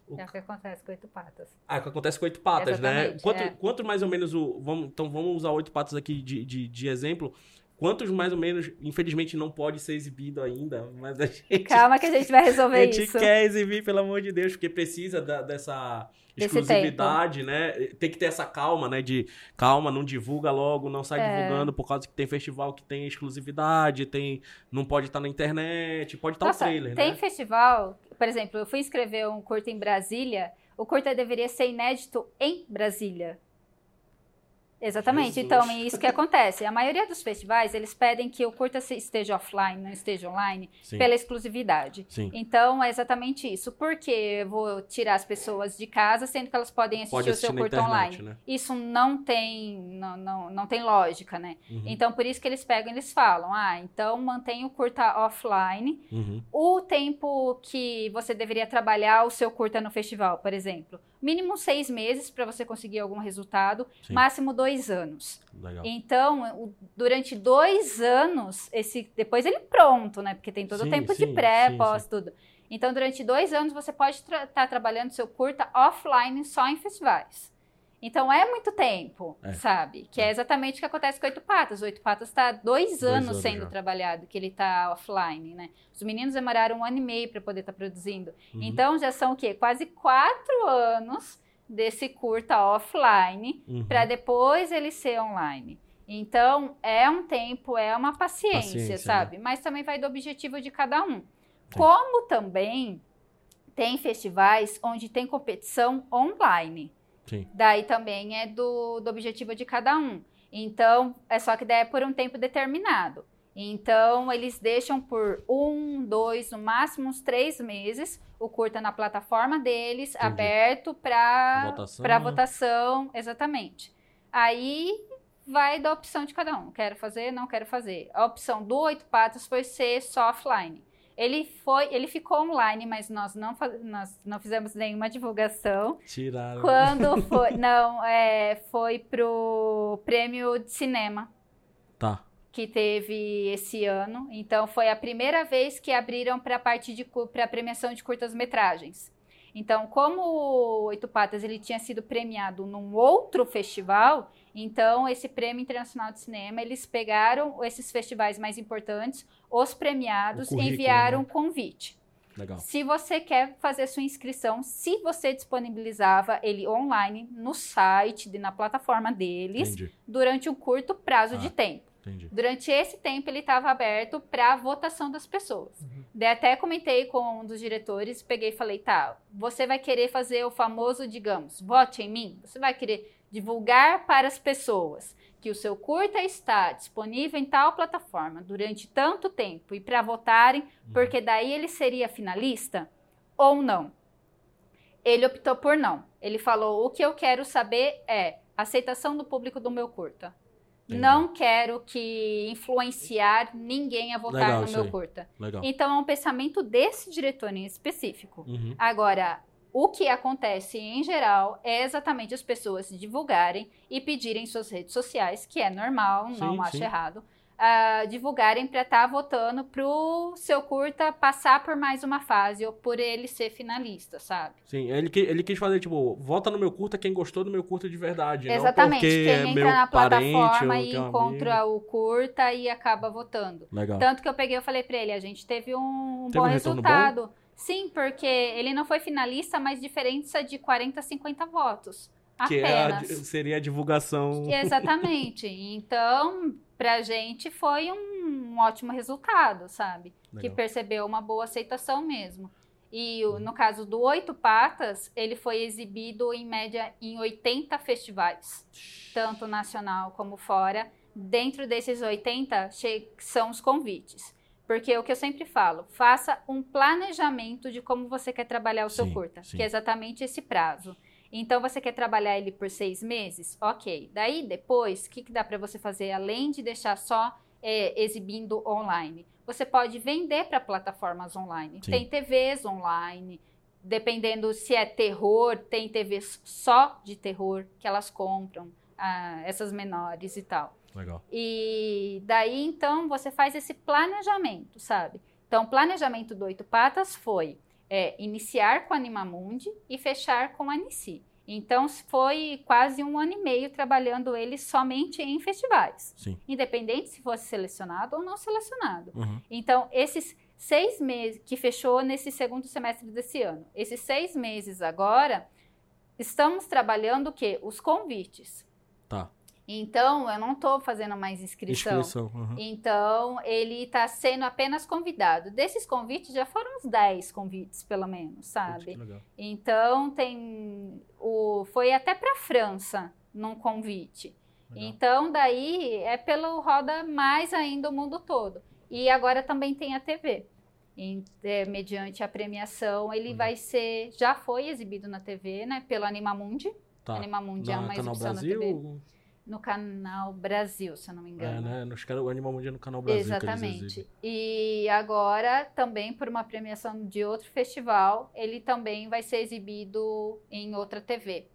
[SPEAKER 3] O... É o que acontece com oito patas.
[SPEAKER 1] Ah, é o que acontece com oito patas, né? Exatamente, né? Quanto, é. quanto mais ou menos o. Vamos, então vamos usar oito patas aqui de, de, de exemplo. Quantos mais ou menos, infelizmente não pode ser exibido ainda, mas a gente.
[SPEAKER 3] Calma que a gente vai resolver
[SPEAKER 1] isso. A gente isso. quer exibir, pelo amor de Deus, porque precisa da, dessa exclusividade, né? Tem que ter essa calma, né? De calma, não divulga logo, não sai é. divulgando por causa que tem festival que tem exclusividade, tem não pode estar na internet, pode estar Nossa, o trailer,
[SPEAKER 3] tem
[SPEAKER 1] né?
[SPEAKER 3] festival, por exemplo, eu fui escrever um curta em Brasília, o curta deveria ser inédito em Brasília. Exatamente.
[SPEAKER 1] Jesus.
[SPEAKER 3] Então, é isso que acontece. A maioria dos festivais, eles pedem que o curta esteja offline, não esteja online,
[SPEAKER 1] Sim.
[SPEAKER 3] pela exclusividade.
[SPEAKER 1] Sim.
[SPEAKER 3] Então, é exatamente isso. Por que eu vou tirar as pessoas de casa, sendo que elas podem assistir
[SPEAKER 1] Pode
[SPEAKER 3] o seu
[SPEAKER 1] assistir
[SPEAKER 3] curta
[SPEAKER 1] internet,
[SPEAKER 3] online?
[SPEAKER 1] né?
[SPEAKER 3] Isso não tem, não, não, não tem lógica, né?
[SPEAKER 1] Uhum.
[SPEAKER 3] Então, por isso que eles pegam e eles falam, ah, então mantém o curta offline,
[SPEAKER 1] Uhum.
[SPEAKER 3] o tempo que você deveria trabalhar o seu curta no festival, por exemplo. Mínimo seis meses para você conseguir algum resultado,
[SPEAKER 1] Sim.
[SPEAKER 3] máximo dois anos.
[SPEAKER 1] Legal.
[SPEAKER 3] Então, o- durante dois anos, esse depois ele pronto, né? Porque tem todo o
[SPEAKER 1] Sim,
[SPEAKER 3] tempo
[SPEAKER 1] sim,
[SPEAKER 3] de pré,
[SPEAKER 1] sim,
[SPEAKER 3] pós, tudo. Então, durante dois anos, você pode estar trabalhando seu curta offline só em festivais. Então, é muito tempo,
[SPEAKER 1] É.
[SPEAKER 3] sabe? Que é exatamente o que acontece com o Oito Patas. O Oito Patas está dois, anos
[SPEAKER 1] anos
[SPEAKER 3] sendo
[SPEAKER 1] já.
[SPEAKER 3] trabalhado, que ele está offline, né? Os meninos demoraram um ano e meio para poder estar produzindo.
[SPEAKER 1] Uhum.
[SPEAKER 3] Então, já são o quê? Quase quatro anos desse curta offline
[SPEAKER 1] Uhum.
[SPEAKER 3] para depois ele ser online. Então, é um tempo, é uma paciência,
[SPEAKER 1] Paciência, né?
[SPEAKER 3] sabe? Mas também vai do objetivo de cada um. Como também tem festivais onde tem competição online.
[SPEAKER 1] Sim.
[SPEAKER 3] Daí também é do, do objetivo de cada um. Então, é só que daí é por um tempo determinado. Então, eles deixam por um, dois, no máximo uns três meses o curta na plataforma deles,
[SPEAKER 1] Entendi.
[SPEAKER 3] aberto para
[SPEAKER 1] Votação.
[SPEAKER 3] votação, exatamente. Aí vai da opção de cada um. Quero fazer, não quero fazer. A opção do Oito Patas foi ser só offline. Ele foi, ele ficou online, mas nós não, nós não fizemos nenhuma divulgação.
[SPEAKER 1] Tiraram.
[SPEAKER 3] Quando foi, não, é, foi pro prêmio de cinema
[SPEAKER 1] Tá.
[SPEAKER 3] que teve esse ano. Então foi a primeira vez que abriram para a parte de para premiação de curtas metragens. Então, como o Oito Patas ele tinha sido premiado num outro festival, então esse Prêmio Internacional de Cinema eles pegaram esses festivais mais importantes, os premiados,
[SPEAKER 1] currículo,
[SPEAKER 3] enviaram
[SPEAKER 1] né?
[SPEAKER 3] um convite.
[SPEAKER 1] Legal.
[SPEAKER 3] Se você quer fazer sua inscrição, se você disponibilizava ele online no site, na plataforma deles,
[SPEAKER 1] Entendi.
[SPEAKER 3] durante um curto prazo
[SPEAKER 1] Ah.
[SPEAKER 3] de tempo.
[SPEAKER 1] Entendi.
[SPEAKER 3] Durante esse tempo, ele estava aberto para votação das pessoas.
[SPEAKER 4] Uhum.
[SPEAKER 3] Daí até comentei com um dos diretores, peguei e falei, tá, você vai querer fazer o famoso, digamos, vote em mim? Você vai querer divulgar para as pessoas que o seu curta está disponível em tal plataforma durante tanto tempo e para votarem,
[SPEAKER 1] Uhum.
[SPEAKER 3] porque daí ele seria finalista ou não? Ele optou por não. Ele falou: o que eu quero saber é aceitação do público do meu curta.
[SPEAKER 1] Entendi.
[SPEAKER 3] Não quero que influenciar ninguém a votar
[SPEAKER 1] Legal,
[SPEAKER 3] no meu curta.
[SPEAKER 1] Legal.
[SPEAKER 3] Então é um pensamento desse diretor em específico.
[SPEAKER 1] Uhum.
[SPEAKER 3] Agora, o que acontece em geral é exatamente as pessoas divulgarem e pedirem em suas redes sociais, que é normal, não
[SPEAKER 1] Sim,
[SPEAKER 3] acho
[SPEAKER 1] sim.
[SPEAKER 3] errado, ah, divulgarem para estar votando pro seu curta passar por mais uma fase ou por ele ser finalista, sabe?
[SPEAKER 1] Sim, ele, ele quis fazer, tipo, vota no meu curta quem gostou do meu curta de verdade. não
[SPEAKER 3] Exatamente.
[SPEAKER 1] porque
[SPEAKER 3] Quem
[SPEAKER 1] é
[SPEAKER 3] entra
[SPEAKER 1] meu
[SPEAKER 3] na plataforma e encontra o curta e acaba votando.
[SPEAKER 1] amigo. Legal.
[SPEAKER 3] Tanto que eu peguei e falei pra ele, a gente teve um,
[SPEAKER 1] Teve
[SPEAKER 3] bom
[SPEAKER 1] um
[SPEAKER 3] resultado. Sim, porque ele não foi finalista, mas diferença de 40 a 50 votos.
[SPEAKER 1] que é a
[SPEAKER 3] Apenas.
[SPEAKER 1] seria a divulgação.
[SPEAKER 3] Exatamente. Então, pra gente foi um, ótimo resultado, sabe? Que
[SPEAKER 1] Legal.
[SPEAKER 3] percebeu uma boa aceitação mesmo. E o- no caso do Oito Patas, ele foi exibido em média em 80 festivais, tanto nacional como fora. Dentro desses 80 che- são os convites. Porque o que eu sempre falo, faça um planejamento de como você quer trabalhar o seu
[SPEAKER 1] Sim,
[SPEAKER 3] curta,
[SPEAKER 1] sim.
[SPEAKER 3] que é exatamente esse prazo. Então você quer trabalhar ele por seis meses? Ok. Daí depois, o que, que dá para você fazer além de deixar só é, exibindo online? Você pode vender para plataformas online.
[SPEAKER 1] Sim.
[SPEAKER 3] Tem TVs online. Dependendo se é terror, tem TVs só de terror que elas compram, ah, essas menores e tal.
[SPEAKER 1] Legal.
[SPEAKER 3] E daí, então, você faz esse planejamento, sabe? Então, o planejamento do Oito Patas foi é, iniciar com a Animamundi e fechar com a Anici. Então, foi quase um ano e meio trabalhando ele somente em festivais,
[SPEAKER 1] Sim.
[SPEAKER 3] independente se fosse selecionado ou não selecionado.
[SPEAKER 1] Uhum.
[SPEAKER 3] Então, esses seis meses que fechou nesse segundo semestre desse ano, esses seis meses agora, estamos trabalhando o quê? Os convites.
[SPEAKER 1] Tá.
[SPEAKER 3] Então, eu não estou fazendo mais inscrição.
[SPEAKER 1] Inscrição. uhum.
[SPEAKER 3] Então, ele está sendo apenas convidado. Desses convites, já foram uns 10 convites, pelo menos, sabe? Então, tem. O, foi até para a França num convite.
[SPEAKER 1] Legal.
[SPEAKER 3] Então, daí é pelo roda mais ainda o mundo todo. E agora também tem a TV. Em- é, mediante a premiação, ele vai ser, já foi exibido na TV, né? Pelo Animamundi.
[SPEAKER 1] Tá.
[SPEAKER 3] Animamundi é uma exibição
[SPEAKER 1] Brasil?
[SPEAKER 3] na TV. No canal Brasil, se eu não me
[SPEAKER 1] É,
[SPEAKER 3] engano.
[SPEAKER 1] né? Nos can- O Animal Mundial no Canal Brasil. que
[SPEAKER 3] Exatamente. E agora, também por uma premiação de outro festival, ele também vai ser exibido em outra TV.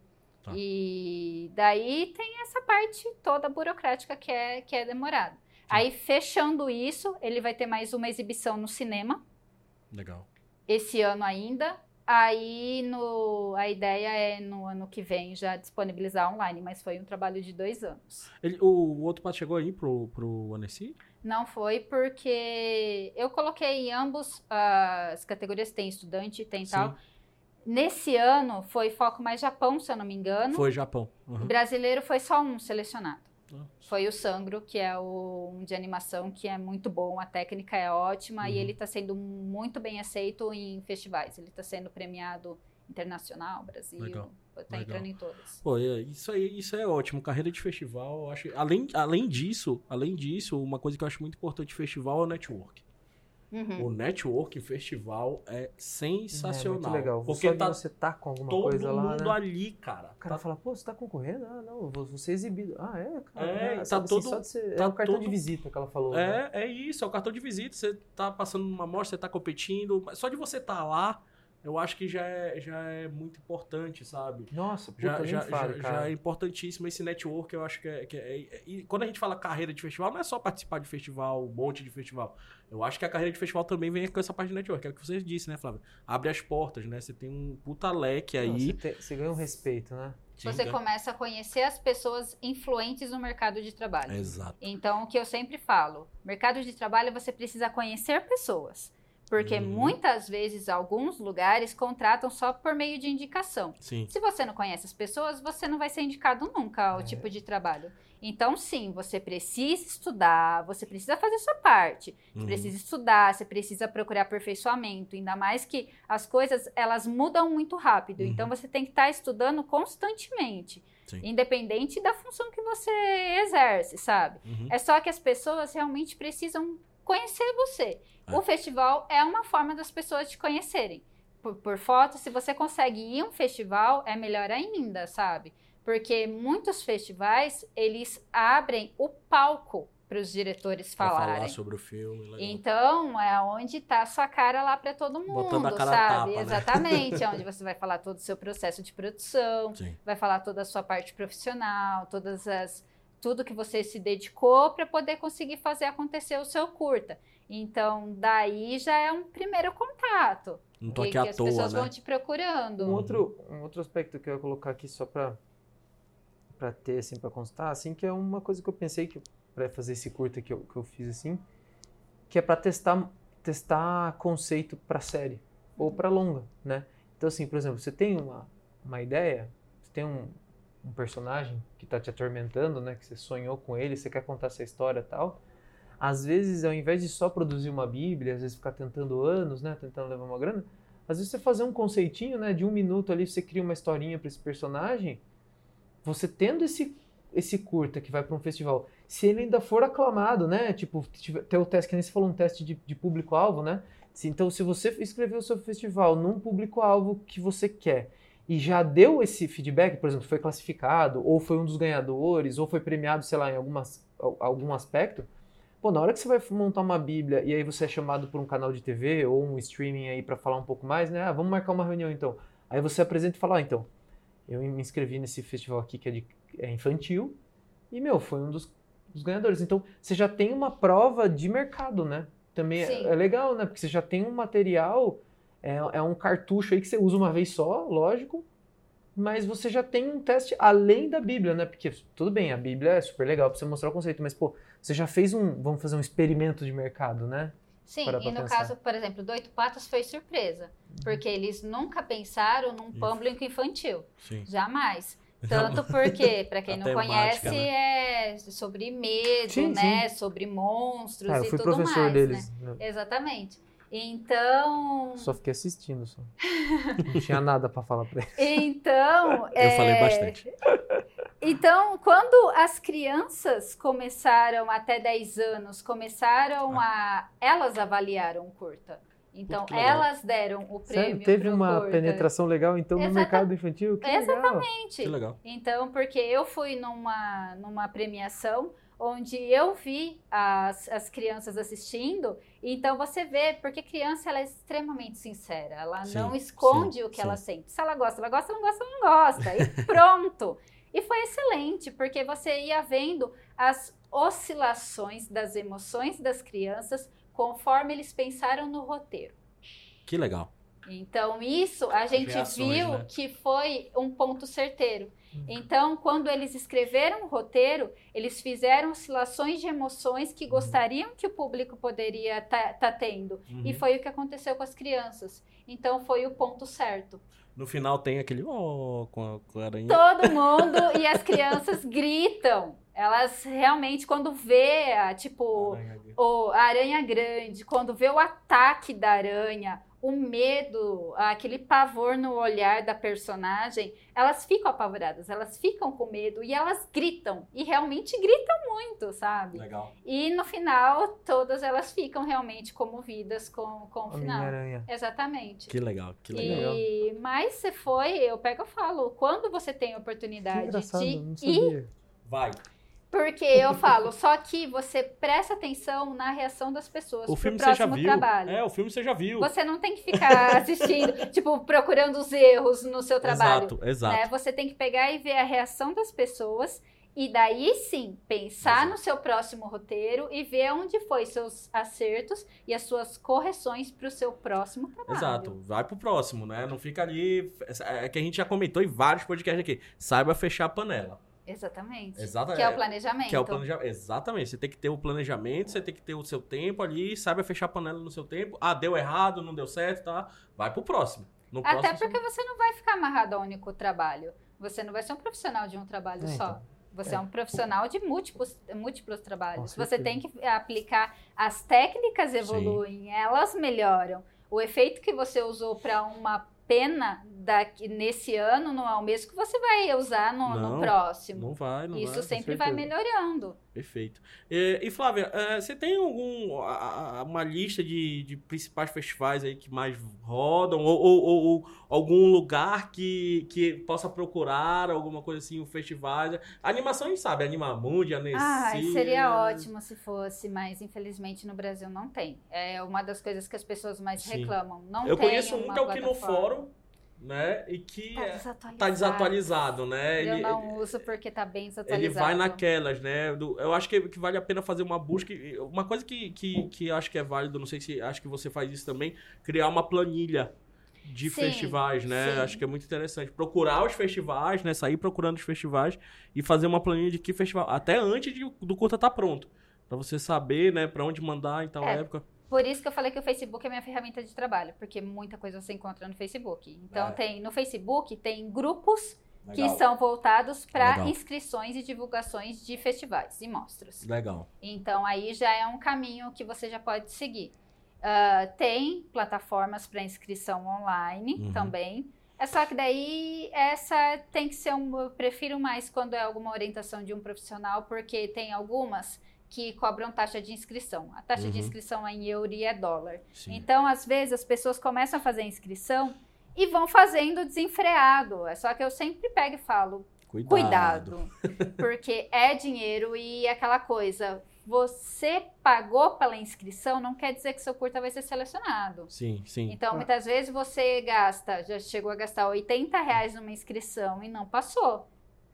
[SPEAKER 1] Tá.
[SPEAKER 3] E daí tem essa parte toda burocrática que é, que é demorada. Aí, fechando isso, ele vai ter mais uma exibição no cinema,
[SPEAKER 1] Legal.
[SPEAKER 3] esse ano ainda. Aí, no, a ideia é no ano que vem já disponibilizar online, mas foi um trabalho de dois anos.
[SPEAKER 1] Ele, o, outro pato chegou aí pro, pro Annecy?
[SPEAKER 3] Não foi porque eu coloquei em ambos as categorias, tem estudante, tem tal. Nesse ano foi foco mais Japão, se eu não me engano.
[SPEAKER 1] Foi Japão. Uhum.
[SPEAKER 3] Brasileiro foi só um selecionado. Foi o Sangro, que é o um de animação que é muito bom, a técnica é ótima e
[SPEAKER 1] Uhum.
[SPEAKER 3] ele está sendo muito bem aceito em festivais. Ele está sendo premiado internacional, Brasil,
[SPEAKER 1] Legal,
[SPEAKER 3] está entrando em todas.
[SPEAKER 1] Pô, é- isso aí, isso é ótimo. Carreira de festival, acho. Além, além disso, além disso, uma coisa que eu acho muito importante de festival é o network.
[SPEAKER 3] Uhum.
[SPEAKER 1] O network festival é sensacional.
[SPEAKER 4] É muito legal.
[SPEAKER 1] Porque
[SPEAKER 4] Só de
[SPEAKER 1] tá
[SPEAKER 4] você tá com alguma
[SPEAKER 1] todo
[SPEAKER 4] coisa lá,
[SPEAKER 1] mundo
[SPEAKER 4] né?
[SPEAKER 1] ali, cara.
[SPEAKER 4] O cara
[SPEAKER 1] Tá-
[SPEAKER 4] fala, pô, você tá concorrendo? Ah, não, eu vou, vou ser exibido. Ah, é, cara.
[SPEAKER 1] É,
[SPEAKER 4] ah,
[SPEAKER 1] tá
[SPEAKER 4] sabe,
[SPEAKER 1] todo-
[SPEAKER 4] só de ser,
[SPEAKER 1] tá
[SPEAKER 4] é o cartão
[SPEAKER 1] todo-
[SPEAKER 4] de visita que ela falou. né?
[SPEAKER 1] É, é isso, é o cartão de visita. Você tá passando numa mostra, você tá competindo. mas Só de você estar lá, eu acho que já é, já é muito importante, sabe?
[SPEAKER 4] Nossa, puta,
[SPEAKER 1] Já, já,
[SPEAKER 4] fale,
[SPEAKER 1] já,
[SPEAKER 4] cara.
[SPEAKER 1] já é importantíssimo esse network, eu acho que é, que é- é- E quando a gente fala carreira de festival, não é só participar de festival, um monte de festival. Eu acho que a carreira de festival também vem com essa parte de network, é o que você disse, né, Flávio? Abre as portas, né? Você tem um puta leque
[SPEAKER 4] Não,
[SPEAKER 1] aí.
[SPEAKER 4] você, tem- você ganha um respeito, né?
[SPEAKER 3] Você
[SPEAKER 1] né?
[SPEAKER 3] começa a conhecer as pessoas influentes no mercado de trabalho.
[SPEAKER 1] Exato.
[SPEAKER 3] Então, o que eu sempre falo, mercado de trabalho você precisa conhecer pessoas. Porque
[SPEAKER 1] Uhum.
[SPEAKER 3] muitas vezes, alguns lugares contratam só por meio de indicação.
[SPEAKER 1] Sim.
[SPEAKER 3] Se você não conhece as pessoas, você não vai ser indicado nunca ao
[SPEAKER 4] É.
[SPEAKER 3] tipo de trabalho. Então, sim, você precisa estudar, você precisa fazer sua parte. Você
[SPEAKER 1] Uhum.
[SPEAKER 3] precisa estudar, você precisa procurar aperfeiçoamento. Ainda mais que as coisas, elas mudam muito rápido.
[SPEAKER 1] Uhum.
[SPEAKER 3] Então, você tem que estar estudando constantemente.
[SPEAKER 1] Sim.
[SPEAKER 3] Independente da função que você exerce, sabe?
[SPEAKER 1] Uhum.
[SPEAKER 3] É só que as pessoas realmente precisam conhecer você.
[SPEAKER 1] É.
[SPEAKER 3] O festival é uma forma das pessoas te conhecerem. Por, por foto, se você consegue ir a um festival, é melhor ainda, sabe? Porque muitos festivais, eles abrem o palco para os diretores
[SPEAKER 1] Pra
[SPEAKER 3] falarem.
[SPEAKER 1] falar sobre o filme. legal.
[SPEAKER 3] Então, é onde tá a sua cara lá para todo mundo,
[SPEAKER 1] Botando a cara
[SPEAKER 3] sabe?
[SPEAKER 1] tapa, né?
[SPEAKER 3] Exatamente, é onde você vai falar todo o seu processo de produção,
[SPEAKER 1] Sim.
[SPEAKER 3] vai falar toda a sua parte profissional, todas as tudo que você se dedicou para poder conseguir fazer acontecer o seu curta. Então, daí já é um primeiro contato.
[SPEAKER 1] Não tô aqui
[SPEAKER 3] que
[SPEAKER 1] à
[SPEAKER 3] as
[SPEAKER 1] toa,
[SPEAKER 3] pessoas
[SPEAKER 1] né?
[SPEAKER 3] vão te procurando.
[SPEAKER 4] Um outro, um outro aspecto que eu ia colocar aqui só pra, pra ter, assim, pra constar, assim, que é uma coisa que eu pensei que pra fazer esse curta que eu, que eu fiz, assim, que é pra testar, testar conceito pra série ou pra longa, né? Então, assim, por exemplo, você tem uma, uma ideia, você tem um, um personagem que tá te atormentando, né? Que você sonhou com ele, você quer contar essa história tal. Às vezes, ao invés de só produzir uma bíblia, às vezes ficar tentando anos, né? Tentando levar uma grana, às vezes você fazer um conceitinho, né, de um minuto ali, você cria uma historinha para esse personagem, você tendo esse esse curta que vai para um festival, se ele ainda for aclamado, né, tipo, ter o teste, que nem você falou, um teste de, de público-alvo, né, então se você escrever o seu festival num público-alvo que você quer e já deu esse feedback, por exemplo, foi classificado, ou foi um dos ganhadores, ou foi premiado, sei lá, em algumas, al- algum aspecto, Pô, na hora que você vai montar uma bíblia e aí você é chamado por um canal de TV ou um streaming aí para falar um pouco mais, né? Ah, vamos marcar uma reunião então. Aí você apresenta e fala, ah, então, eu me inscrevi nesse festival aqui que é, de, é infantil e, meu, foi um dos, dos ganhadores. Então, você já tem uma prova de mercado, né? Também é, é legal, né? Porque você já tem um material, é, é um cartucho aí que você usa uma vez só, lógico, mas você já tem um teste além da Bíblia, né? Porque tudo bem, a Bíblia é super legal para você mostrar o conceito, mas pô, você já fez um, vamos fazer um experimento de mercado, né?
[SPEAKER 3] Sim, e no
[SPEAKER 4] pensar.
[SPEAKER 3] caso, por exemplo, do Oito Patas foi surpresa. Porque eles nunca pensaram num
[SPEAKER 1] Isso.
[SPEAKER 3] público infantil.
[SPEAKER 1] Sim.
[SPEAKER 3] Jamais. Tanto porque, para quem não conhece,
[SPEAKER 1] né?
[SPEAKER 3] é sobre medo,
[SPEAKER 4] Sim,
[SPEAKER 3] né? Sobre monstros
[SPEAKER 4] Ah, eu
[SPEAKER 3] e
[SPEAKER 4] fui
[SPEAKER 3] tudo
[SPEAKER 4] professor
[SPEAKER 3] mais,
[SPEAKER 4] deles.
[SPEAKER 3] né?
[SPEAKER 4] né?
[SPEAKER 3] Exatamente. Então,
[SPEAKER 4] Só fiquei assistindo só. Não tinha nada para falar para eles.
[SPEAKER 3] então,
[SPEAKER 1] Eu falei
[SPEAKER 3] é,
[SPEAKER 1] bastante.
[SPEAKER 3] Então, quando as crianças começaram, até 10 anos, começaram a. Elas avaliaram o curta. Então,
[SPEAKER 1] legal.
[SPEAKER 3] elas deram o prêmio.
[SPEAKER 4] Sério, teve
[SPEAKER 3] pro
[SPEAKER 4] uma
[SPEAKER 3] curta.
[SPEAKER 4] penetração legal então no
[SPEAKER 3] Exata-
[SPEAKER 4] mercado infantil? Que legal.
[SPEAKER 3] Exatamente.
[SPEAKER 1] Que legal.
[SPEAKER 3] Então, porque eu fui numa, numa premiação onde eu vi as, as crianças assistindo, então você vê, porque criança ela é extremamente sincera, ela
[SPEAKER 1] Sim,
[SPEAKER 3] não esconde
[SPEAKER 1] sim,
[SPEAKER 3] o que
[SPEAKER 1] sim.
[SPEAKER 3] ela sente. Se ela gosta, ela gosta, não gosta, não gosta. E pronto. E foi excelente, porque você ia vendo as oscilações das emoções das crianças conforme eles pensaram no roteiro.
[SPEAKER 1] Que legal.
[SPEAKER 3] Então, isso a gente
[SPEAKER 1] reações,
[SPEAKER 3] viu
[SPEAKER 1] né?
[SPEAKER 3] que foi um ponto certeiro.
[SPEAKER 4] Uhum.
[SPEAKER 3] Então, quando eles escreveram o roteiro, eles fizeram oscilações de emoções que gostariam que o público poderia estar tendo.
[SPEAKER 1] Uhum.
[SPEAKER 3] E foi o que aconteceu com as crianças. Então, foi o ponto certo.
[SPEAKER 1] No final tem aquele com, a, com a aranha.
[SPEAKER 3] Todo mundo e as crianças gritam. Elas realmente, quando vê, a, tipo,
[SPEAKER 1] Aranha.
[SPEAKER 3] o, a aranha grande, quando vê o ataque da aranha, o medo, aquele pavor no olhar da personagem, elas ficam apavoradas, elas ficam com medo e elas gritam. E realmente gritam muito, sabe?
[SPEAKER 1] Legal.
[SPEAKER 3] E no final, todas elas ficam realmente comovidas com, com o final.
[SPEAKER 4] Homem-Aranha.
[SPEAKER 3] Exatamente.
[SPEAKER 1] Que legal, que legal.
[SPEAKER 3] E, mas você foi, eu pego e falo, quando você tem a oportunidade de ir.
[SPEAKER 1] Vai.
[SPEAKER 3] Porque eu falo, só que você presta atenção na reação das pessoas
[SPEAKER 1] O
[SPEAKER 3] pro
[SPEAKER 1] filme você já viu.
[SPEAKER 3] trabalho.
[SPEAKER 1] É, o filme você já viu.
[SPEAKER 3] Você não tem que ficar assistindo, tipo, procurando os erros no seu trabalho.
[SPEAKER 1] Exato, exato.
[SPEAKER 3] né? Você tem que pegar e ver a reação das pessoas e daí sim pensar
[SPEAKER 1] Exato.
[SPEAKER 3] no seu próximo roteiro e ver onde foi seus acertos e as suas correções para o seu próximo trabalho.
[SPEAKER 1] Exato, vai pro próximo, né? Não fica ali. É que a gente já comentou em vários podcasts aqui. Saiba fechar a panela.
[SPEAKER 3] Exatamente.
[SPEAKER 1] Exatamente.
[SPEAKER 3] Que é o planejamento.
[SPEAKER 1] Que é o planejamento. Exatamente. Você tem que ter o planejamento, você tem que ter o seu tempo ali, saiba fechar a panela no seu tempo. Ah, deu errado, não deu certo, tá? Vai pro próximo. No
[SPEAKER 3] Até
[SPEAKER 1] próximo,
[SPEAKER 3] porque você não vai ficar amarrado a um único trabalho. Você não vai ser um profissional de um trabalho
[SPEAKER 4] É,
[SPEAKER 3] só.
[SPEAKER 4] então.
[SPEAKER 3] Você é. um profissional de múltiplos, múltiplos trabalhos. Você tem que aplicar. As técnicas evoluem, elas melhoram. O efeito que você usou para uma pena daqui, nesse ano não é o mesmo que você vai usar no, no
[SPEAKER 1] Não,
[SPEAKER 3] próximo.
[SPEAKER 1] Não vai, não
[SPEAKER 3] Isso
[SPEAKER 1] vai.
[SPEAKER 3] sempre vai melhorando.
[SPEAKER 1] Perfeito. E, e, Flávia, eh, você tem algum uma lista de, de principais festivais aí que mais rodam? Ou, ou- ou- algum lugar que, que possa procurar, alguma coisa assim, um festival? A animação a gente sabe, Anima Mundi, a Nessia...
[SPEAKER 3] Ai, seria ótimo se fosse, mas infelizmente no Brasil não tem. É uma das coisas que as pessoas mais
[SPEAKER 1] Sim.
[SPEAKER 3] reclamam. Não
[SPEAKER 1] Eu
[SPEAKER 3] tem
[SPEAKER 1] conheço um
[SPEAKER 3] uma
[SPEAKER 1] que é o Kino
[SPEAKER 3] plataforma.
[SPEAKER 1] Fórum, né? E que
[SPEAKER 3] Tá
[SPEAKER 1] é-
[SPEAKER 3] desatualizado.
[SPEAKER 1] tá desatualizado, né?
[SPEAKER 3] Eu
[SPEAKER 1] Ele,
[SPEAKER 3] não uso porque tá bem
[SPEAKER 1] ele
[SPEAKER 3] desatualizado.
[SPEAKER 1] vai naquelas, né? Do- eu acho que, que vale a pena fazer uma busca. Uma coisa que, que, que acho que é válido, não sei se acho que você faz isso também, criar uma planilha de
[SPEAKER 3] Sim,
[SPEAKER 1] festivais, né?
[SPEAKER 3] sim.
[SPEAKER 1] Acho que é muito interessante. Procurar os festivais, né? Sair procurando os festivais e fazer uma planilha de que festival. Até antes de- do curta estar pronto. Pra você saber, né, pra onde mandar em tal
[SPEAKER 3] É,
[SPEAKER 1] época.
[SPEAKER 3] Por isso que eu falei que o Facebook é minha ferramenta de trabalho, porque muita coisa você encontra no Facebook. Então
[SPEAKER 1] É.
[SPEAKER 3] tem no Facebook tem grupos que
[SPEAKER 1] Legal.
[SPEAKER 3] são voltados para inscrições e divulgações de festivais e mostras.
[SPEAKER 1] Legal.
[SPEAKER 3] Então aí já é um caminho que você já pode seguir. Ah, tem plataformas para inscrição online
[SPEAKER 1] Uhum.
[SPEAKER 3] também. É só que daí essa tem que ser um. Eu prefiro mais quando é alguma orientação de um profissional, porque tem algumas que cobram taxa de inscrição. A taxa de
[SPEAKER 1] Uhum.
[SPEAKER 3] inscrição é em euro e é dólar.
[SPEAKER 1] Sim.
[SPEAKER 3] Então, às vezes, as pessoas começam a fazer a inscrição e vão fazendo desenfreado. É só que eu sempre pego e falo:
[SPEAKER 1] Cuidado.
[SPEAKER 3] cuidado. Porque é dinheiro e aquela coisa. Você pagou pela inscrição, não quer dizer que seu curta vai ser selecionado.
[SPEAKER 1] Sim, sim.
[SPEAKER 3] Então, muitas vezes você gasta, já chegou a gastar 80 reais numa inscrição e não passou.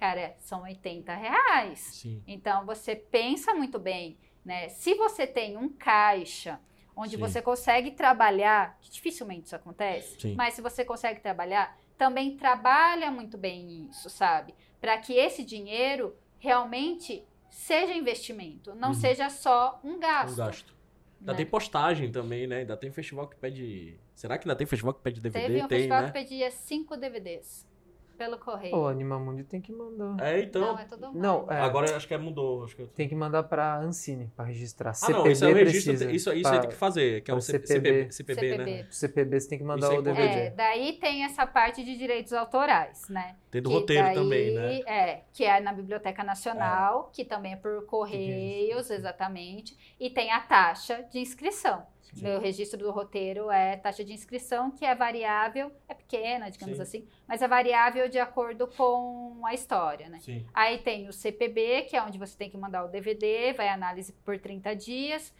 [SPEAKER 3] Cara, são 80 reais.
[SPEAKER 1] Sim.
[SPEAKER 3] Então, você pensa muito bem, né? Se você tem um caixa onde
[SPEAKER 1] Sim.
[SPEAKER 3] você consegue trabalhar, que dificilmente isso acontece,
[SPEAKER 1] Sim.
[SPEAKER 3] mas se você consegue trabalhar, também trabalha muito bem isso, sabe? Para que esse dinheiro realmente seja investimento, não
[SPEAKER 1] Uhum.
[SPEAKER 3] seja só um
[SPEAKER 1] Um
[SPEAKER 3] gasto.
[SPEAKER 1] gasto. Ainda
[SPEAKER 3] né?
[SPEAKER 1] tem postagem também, né? Ainda tem festival que pede. Será que ainda tem festival que pede DVD?
[SPEAKER 3] Teve um
[SPEAKER 1] tem,
[SPEAKER 3] festival
[SPEAKER 1] né?
[SPEAKER 3] que pedia cinco DVDs. Pelo correio.
[SPEAKER 4] O Animamundi tem que mandar.
[SPEAKER 1] É, então.
[SPEAKER 3] Não, é tudo
[SPEAKER 4] Não,
[SPEAKER 3] online.
[SPEAKER 4] é.
[SPEAKER 1] Agora acho que é mudou. Acho que eu...
[SPEAKER 4] Tem que mandar pra Ancine pra registrar.
[SPEAKER 1] Ah,
[SPEAKER 4] CPB
[SPEAKER 1] não, isso é o registro.
[SPEAKER 4] precisa.
[SPEAKER 1] Isso, isso
[SPEAKER 4] Pra-
[SPEAKER 1] aí tem que fazer, que é o
[SPEAKER 4] para
[SPEAKER 1] CPB,
[SPEAKER 4] CPB.
[SPEAKER 1] CPB, né?
[SPEAKER 3] CPB.
[SPEAKER 4] CPB você tem que mandar
[SPEAKER 1] é
[SPEAKER 4] o DVD.
[SPEAKER 3] É, daí tem essa parte de direitos autorais, né?
[SPEAKER 1] Tem do
[SPEAKER 3] Que
[SPEAKER 1] roteiro
[SPEAKER 3] daí-
[SPEAKER 1] também, né?
[SPEAKER 3] É, que é na Biblioteca Nacional, que também é por correios, exatamente, e tem a taxa de inscrição.
[SPEAKER 1] Sim.
[SPEAKER 3] Meu registro do roteiro é taxa de inscrição, que é variável, é pequena, digamos
[SPEAKER 1] Sim.
[SPEAKER 3] assim, mas é variável de acordo com a história, né?
[SPEAKER 1] Sim.
[SPEAKER 3] Aí tem o CPB, que é onde você tem que mandar o DVD, vai análise por 30 dias.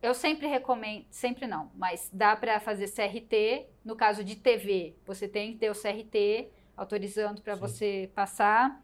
[SPEAKER 3] Eu sempre recomendo, sempre não, mas dá para fazer CRT. No caso de TV, você tem que ter o CRT autorizando para você passar.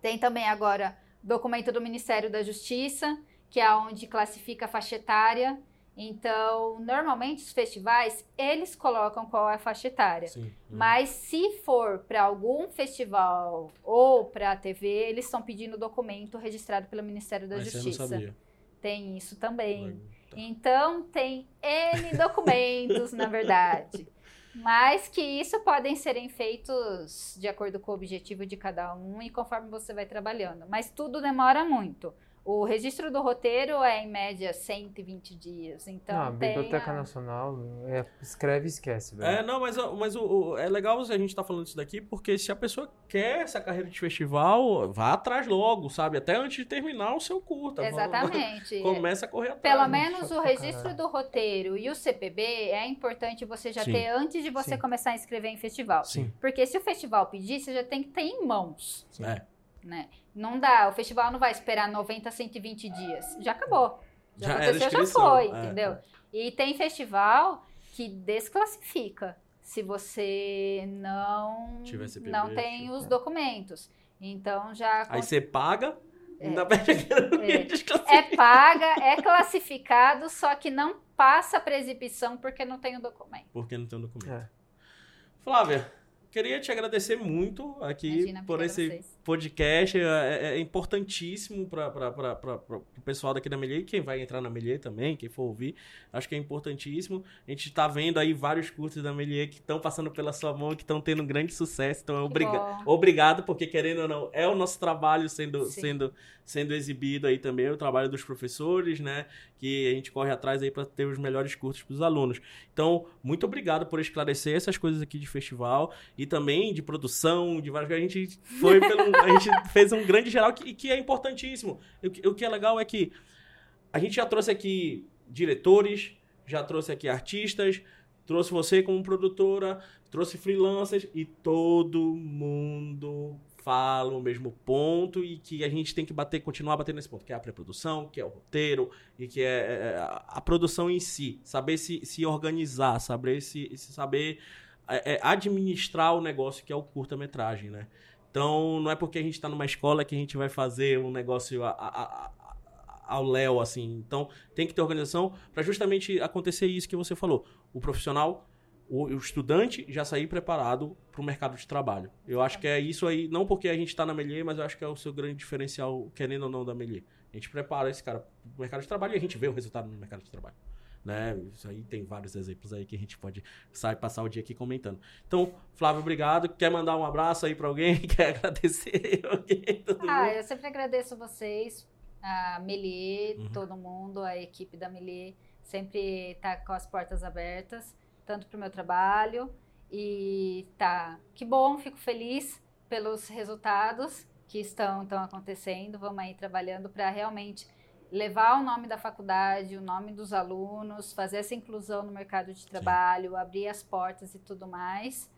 [SPEAKER 3] Tem também agora documento do Ministério da Justiça, que é onde classifica a faixa etária. Então, normalmente os festivais, eles colocam qual é a faixa etária.
[SPEAKER 1] Sim.
[SPEAKER 3] Mas se for para algum festival ou para a TV, eles estão pedindo documento registrado pelo Ministério da
[SPEAKER 1] Mas você não
[SPEAKER 3] Justiça.
[SPEAKER 1] sabia.
[SPEAKER 3] Tem isso também.
[SPEAKER 1] Tá.
[SPEAKER 3] Então tem N documentos, na verdade. Mas que isso podem serem feitos de acordo com o objetivo de cada um e conforme você vai trabalhando. Mas tudo demora muito. O registro do roteiro é em média 120 dias. Então
[SPEAKER 4] Não, a
[SPEAKER 3] tem
[SPEAKER 4] Biblioteca
[SPEAKER 3] a-
[SPEAKER 4] Nacional é, escreve e esquece, velho.
[SPEAKER 1] É, não, mas, mas o, o- é legal a gente estar falando isso daqui, porque se a pessoa quer essa carreira de festival, vá atrás logo, sabe? Até antes de terminar o seu curta.
[SPEAKER 3] Exatamente.
[SPEAKER 1] Começa a correr atrás.
[SPEAKER 3] Pelo
[SPEAKER 1] né?
[SPEAKER 3] menos o registro
[SPEAKER 4] caralho.
[SPEAKER 3] do roteiro e o CPB é importante você já
[SPEAKER 1] Sim.
[SPEAKER 3] ter antes de você
[SPEAKER 4] Sim.
[SPEAKER 3] começar a inscrever em festival.
[SPEAKER 1] Sim.
[SPEAKER 3] Porque se o festival pedir, você já tem que ter em mãos,
[SPEAKER 1] É.
[SPEAKER 3] né? Não dá, o festival não vai esperar 90, 120 dias. Já acabou. Já,
[SPEAKER 1] Já
[SPEAKER 3] aconteceu, já foi,
[SPEAKER 1] é.
[SPEAKER 3] entendeu? E tem festival que desclassifica se você não,
[SPEAKER 1] Tiver CPB,
[SPEAKER 3] não tem
[SPEAKER 1] tipo,
[SPEAKER 3] os
[SPEAKER 4] é.
[SPEAKER 3] documentos. Então já
[SPEAKER 1] Aí você paga,
[SPEAKER 3] É.
[SPEAKER 1] ainda
[SPEAKER 3] É.
[SPEAKER 1] desclassifica.
[SPEAKER 3] é paga, é classificado, só que não passa para exibição porque não tem o documento.
[SPEAKER 1] Porque não tem o documento.
[SPEAKER 4] É.
[SPEAKER 1] Flávia, queria te agradecer muito aqui
[SPEAKER 3] Imagina,
[SPEAKER 1] por esse
[SPEAKER 3] vocês.
[SPEAKER 1] podcast. É, é importantíssimo para o pessoal daqui da Melier quem vai entrar na Melier também, quem for ouvir. Acho que é importantíssimo. A gente está vendo aí vários cursos da Melier que estão passando pela sua mão, que estão tendo um grande sucesso. Então, é obriga
[SPEAKER 3] bom.
[SPEAKER 1] obrigado, porque querendo ou não, é o nosso trabalho sendo,
[SPEAKER 3] Sim.
[SPEAKER 1] sendo, sendo exibido aí também, o trabalho dos professores, né? Que a gente corre atrás aí para ter os melhores cursos para os alunos. Então, muito obrigado por esclarecer essas coisas aqui de festival e também de produção, de várias coisas. A gente foi pelo. a gente fez um grande geral que, que é importantíssimo. O que, o que é legal é que a gente já trouxe aqui diretores, já trouxe aqui artistas, trouxe você como produtora, trouxe freelancers e todo mundo fala o mesmo ponto e que a gente tem que bater, continuar batendo nesse ponto, que é a pré-produção, que é o roteiro e que é, é, a, a produção em si, saber se, se organizar, saber se, se saber é, é, administrar o negócio que é o curta-metragem, né? Então, não é porque a gente está numa escola que a gente vai fazer um negócio a- a- a- ao léu, assim. Então, tem que ter organização para justamente acontecer isso que você falou. O profissional, o, o estudante já sair preparado para o mercado de trabalho. Eu acho que é isso aí, não porque a gente está na Melier, mas eu acho que é o seu grande diferencial, querendo ou não, da Melier. A gente prepara esse cara para o mercado de trabalho e a gente vê o resultado no mercado de trabalho. Né? Isso aí tem vários exemplos aí que a gente pode sair, passar o dia aqui comentando. Então, Flávio, obrigado. Quer mandar um abraço aí para alguém? Quer agradecer alguém? Todo
[SPEAKER 3] Ah,
[SPEAKER 1] mundo?
[SPEAKER 3] eu sempre agradeço vocês, a Melier,
[SPEAKER 1] Uhum.
[SPEAKER 3] todo mundo, a equipe da Melier, sempre tá com as portas abertas, tanto para o meu trabalho e tá, que bom, fico feliz pelos resultados que estão, estão acontecendo. Vamos aí trabalhando para realmente levar o nome da faculdade, o nome dos alunos, fazer essa inclusão no mercado de trabalho, abrir as portas e tudo mais.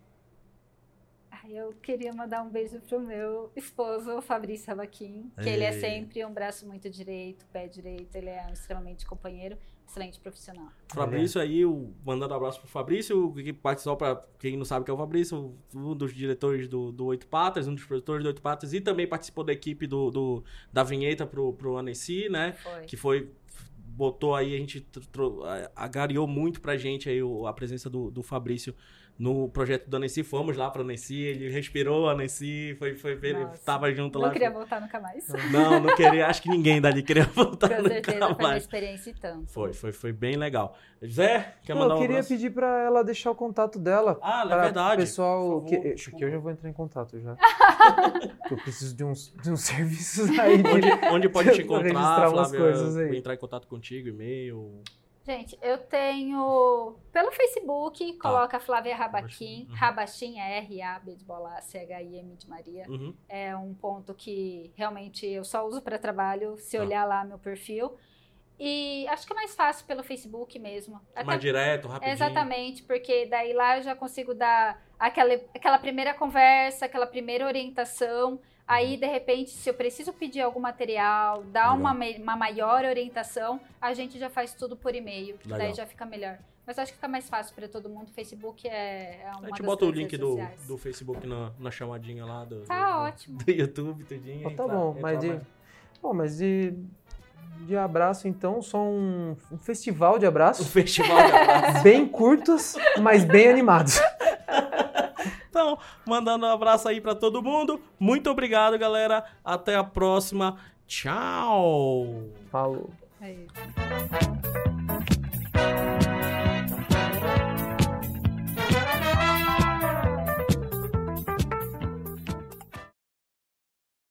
[SPEAKER 3] Ai, Eu queria mandar um beijo pro meu esposo, Fabrício Rabaquim, que ele é
[SPEAKER 1] Ei.
[SPEAKER 3] sempre um braço muito direito, pé direito, ele é um extremamente companheiro, excelente profissional.
[SPEAKER 1] Fabrício aí, o, mandando um abraço pro Fabrício, que participou para quem não sabe que é o Fabrício, um dos diretores do, do Oito Patas, um dos produtores do Oito Patas, e também participou da equipe do, do- da vinheta pro, pro Annecy, né?
[SPEAKER 3] Foi.
[SPEAKER 1] Que foi, botou aí, a gente agariou muito pra gente aí o- a presença do, do Fabrício no projeto da Nancy, fomos lá pra Nancy, ele respirou a Nancy, foi, foi ver, ele tava junto
[SPEAKER 3] Não
[SPEAKER 1] lá.
[SPEAKER 3] queria voltar nunca mais.
[SPEAKER 1] Não, não queria, acho que ninguém dali queria voltar
[SPEAKER 3] Com
[SPEAKER 1] nunca
[SPEAKER 3] certeza foi uma
[SPEAKER 1] mais.
[SPEAKER 3] experiência e tanto.
[SPEAKER 1] Foi, foi, foi bem legal. Zé, quer
[SPEAKER 4] Não,
[SPEAKER 1] mandar
[SPEAKER 4] eu
[SPEAKER 1] um
[SPEAKER 4] queria
[SPEAKER 1] abraço?
[SPEAKER 4] pedir pra ela deixar o contato dela.
[SPEAKER 1] Ah, é
[SPEAKER 4] para
[SPEAKER 1] verdade.
[SPEAKER 4] o pessoal.
[SPEAKER 1] Favor,
[SPEAKER 4] que,
[SPEAKER 1] desculpa.
[SPEAKER 4] que eu já vou entrar em contato já. eu preciso de uns, de uns serviços aí. de-
[SPEAKER 1] Onde, onde pode te encontrar, Flávia?
[SPEAKER 4] coisas aí.
[SPEAKER 1] Vou entrar em contato contigo, e-mail.
[SPEAKER 3] Gente, eu tenho pelo Facebook,
[SPEAKER 1] Tá.
[SPEAKER 3] coloca Flávia Rabaquim,
[SPEAKER 1] Uhum.
[SPEAKER 3] Rabachim é R-A-B de bola, C-H-I-M de Maria.
[SPEAKER 1] Uhum.
[SPEAKER 3] É um ponto que realmente eu só uso para trabalho, se
[SPEAKER 1] Tá.
[SPEAKER 3] olhar lá meu perfil. E acho que é mais fácil pelo Facebook mesmo. Até
[SPEAKER 1] Mais direto, rapidinho.
[SPEAKER 3] Exatamente, porque daí lá eu já consigo dar aquela, aquela primeira conversa, aquela primeira orientação. Aí, de repente, se eu preciso pedir algum material, dar uma, uma maior orientação, a gente já faz tudo por e-mail. que. Daí já fica melhor. Mas acho que fica mais fácil para todo mundo. Facebook é, é uma
[SPEAKER 1] A gente
[SPEAKER 3] das
[SPEAKER 1] bota o link do, do Facebook na, na chamadinha lá do,
[SPEAKER 3] Tá
[SPEAKER 1] do,
[SPEAKER 3] ótimo.
[SPEAKER 1] do YouTube, tudinho.
[SPEAKER 4] Ó, tá bom,
[SPEAKER 1] entra
[SPEAKER 4] mas de, bom, mas de, de abraço, então, só um, um festival de abraços.
[SPEAKER 1] festival de abraço.
[SPEAKER 4] bem curtos, mas bem animados.
[SPEAKER 1] Então, mandando um abraço aí pra todo mundo. Muito obrigado, galera. Até a próxima. Tchau.
[SPEAKER 4] Falou.
[SPEAKER 3] É.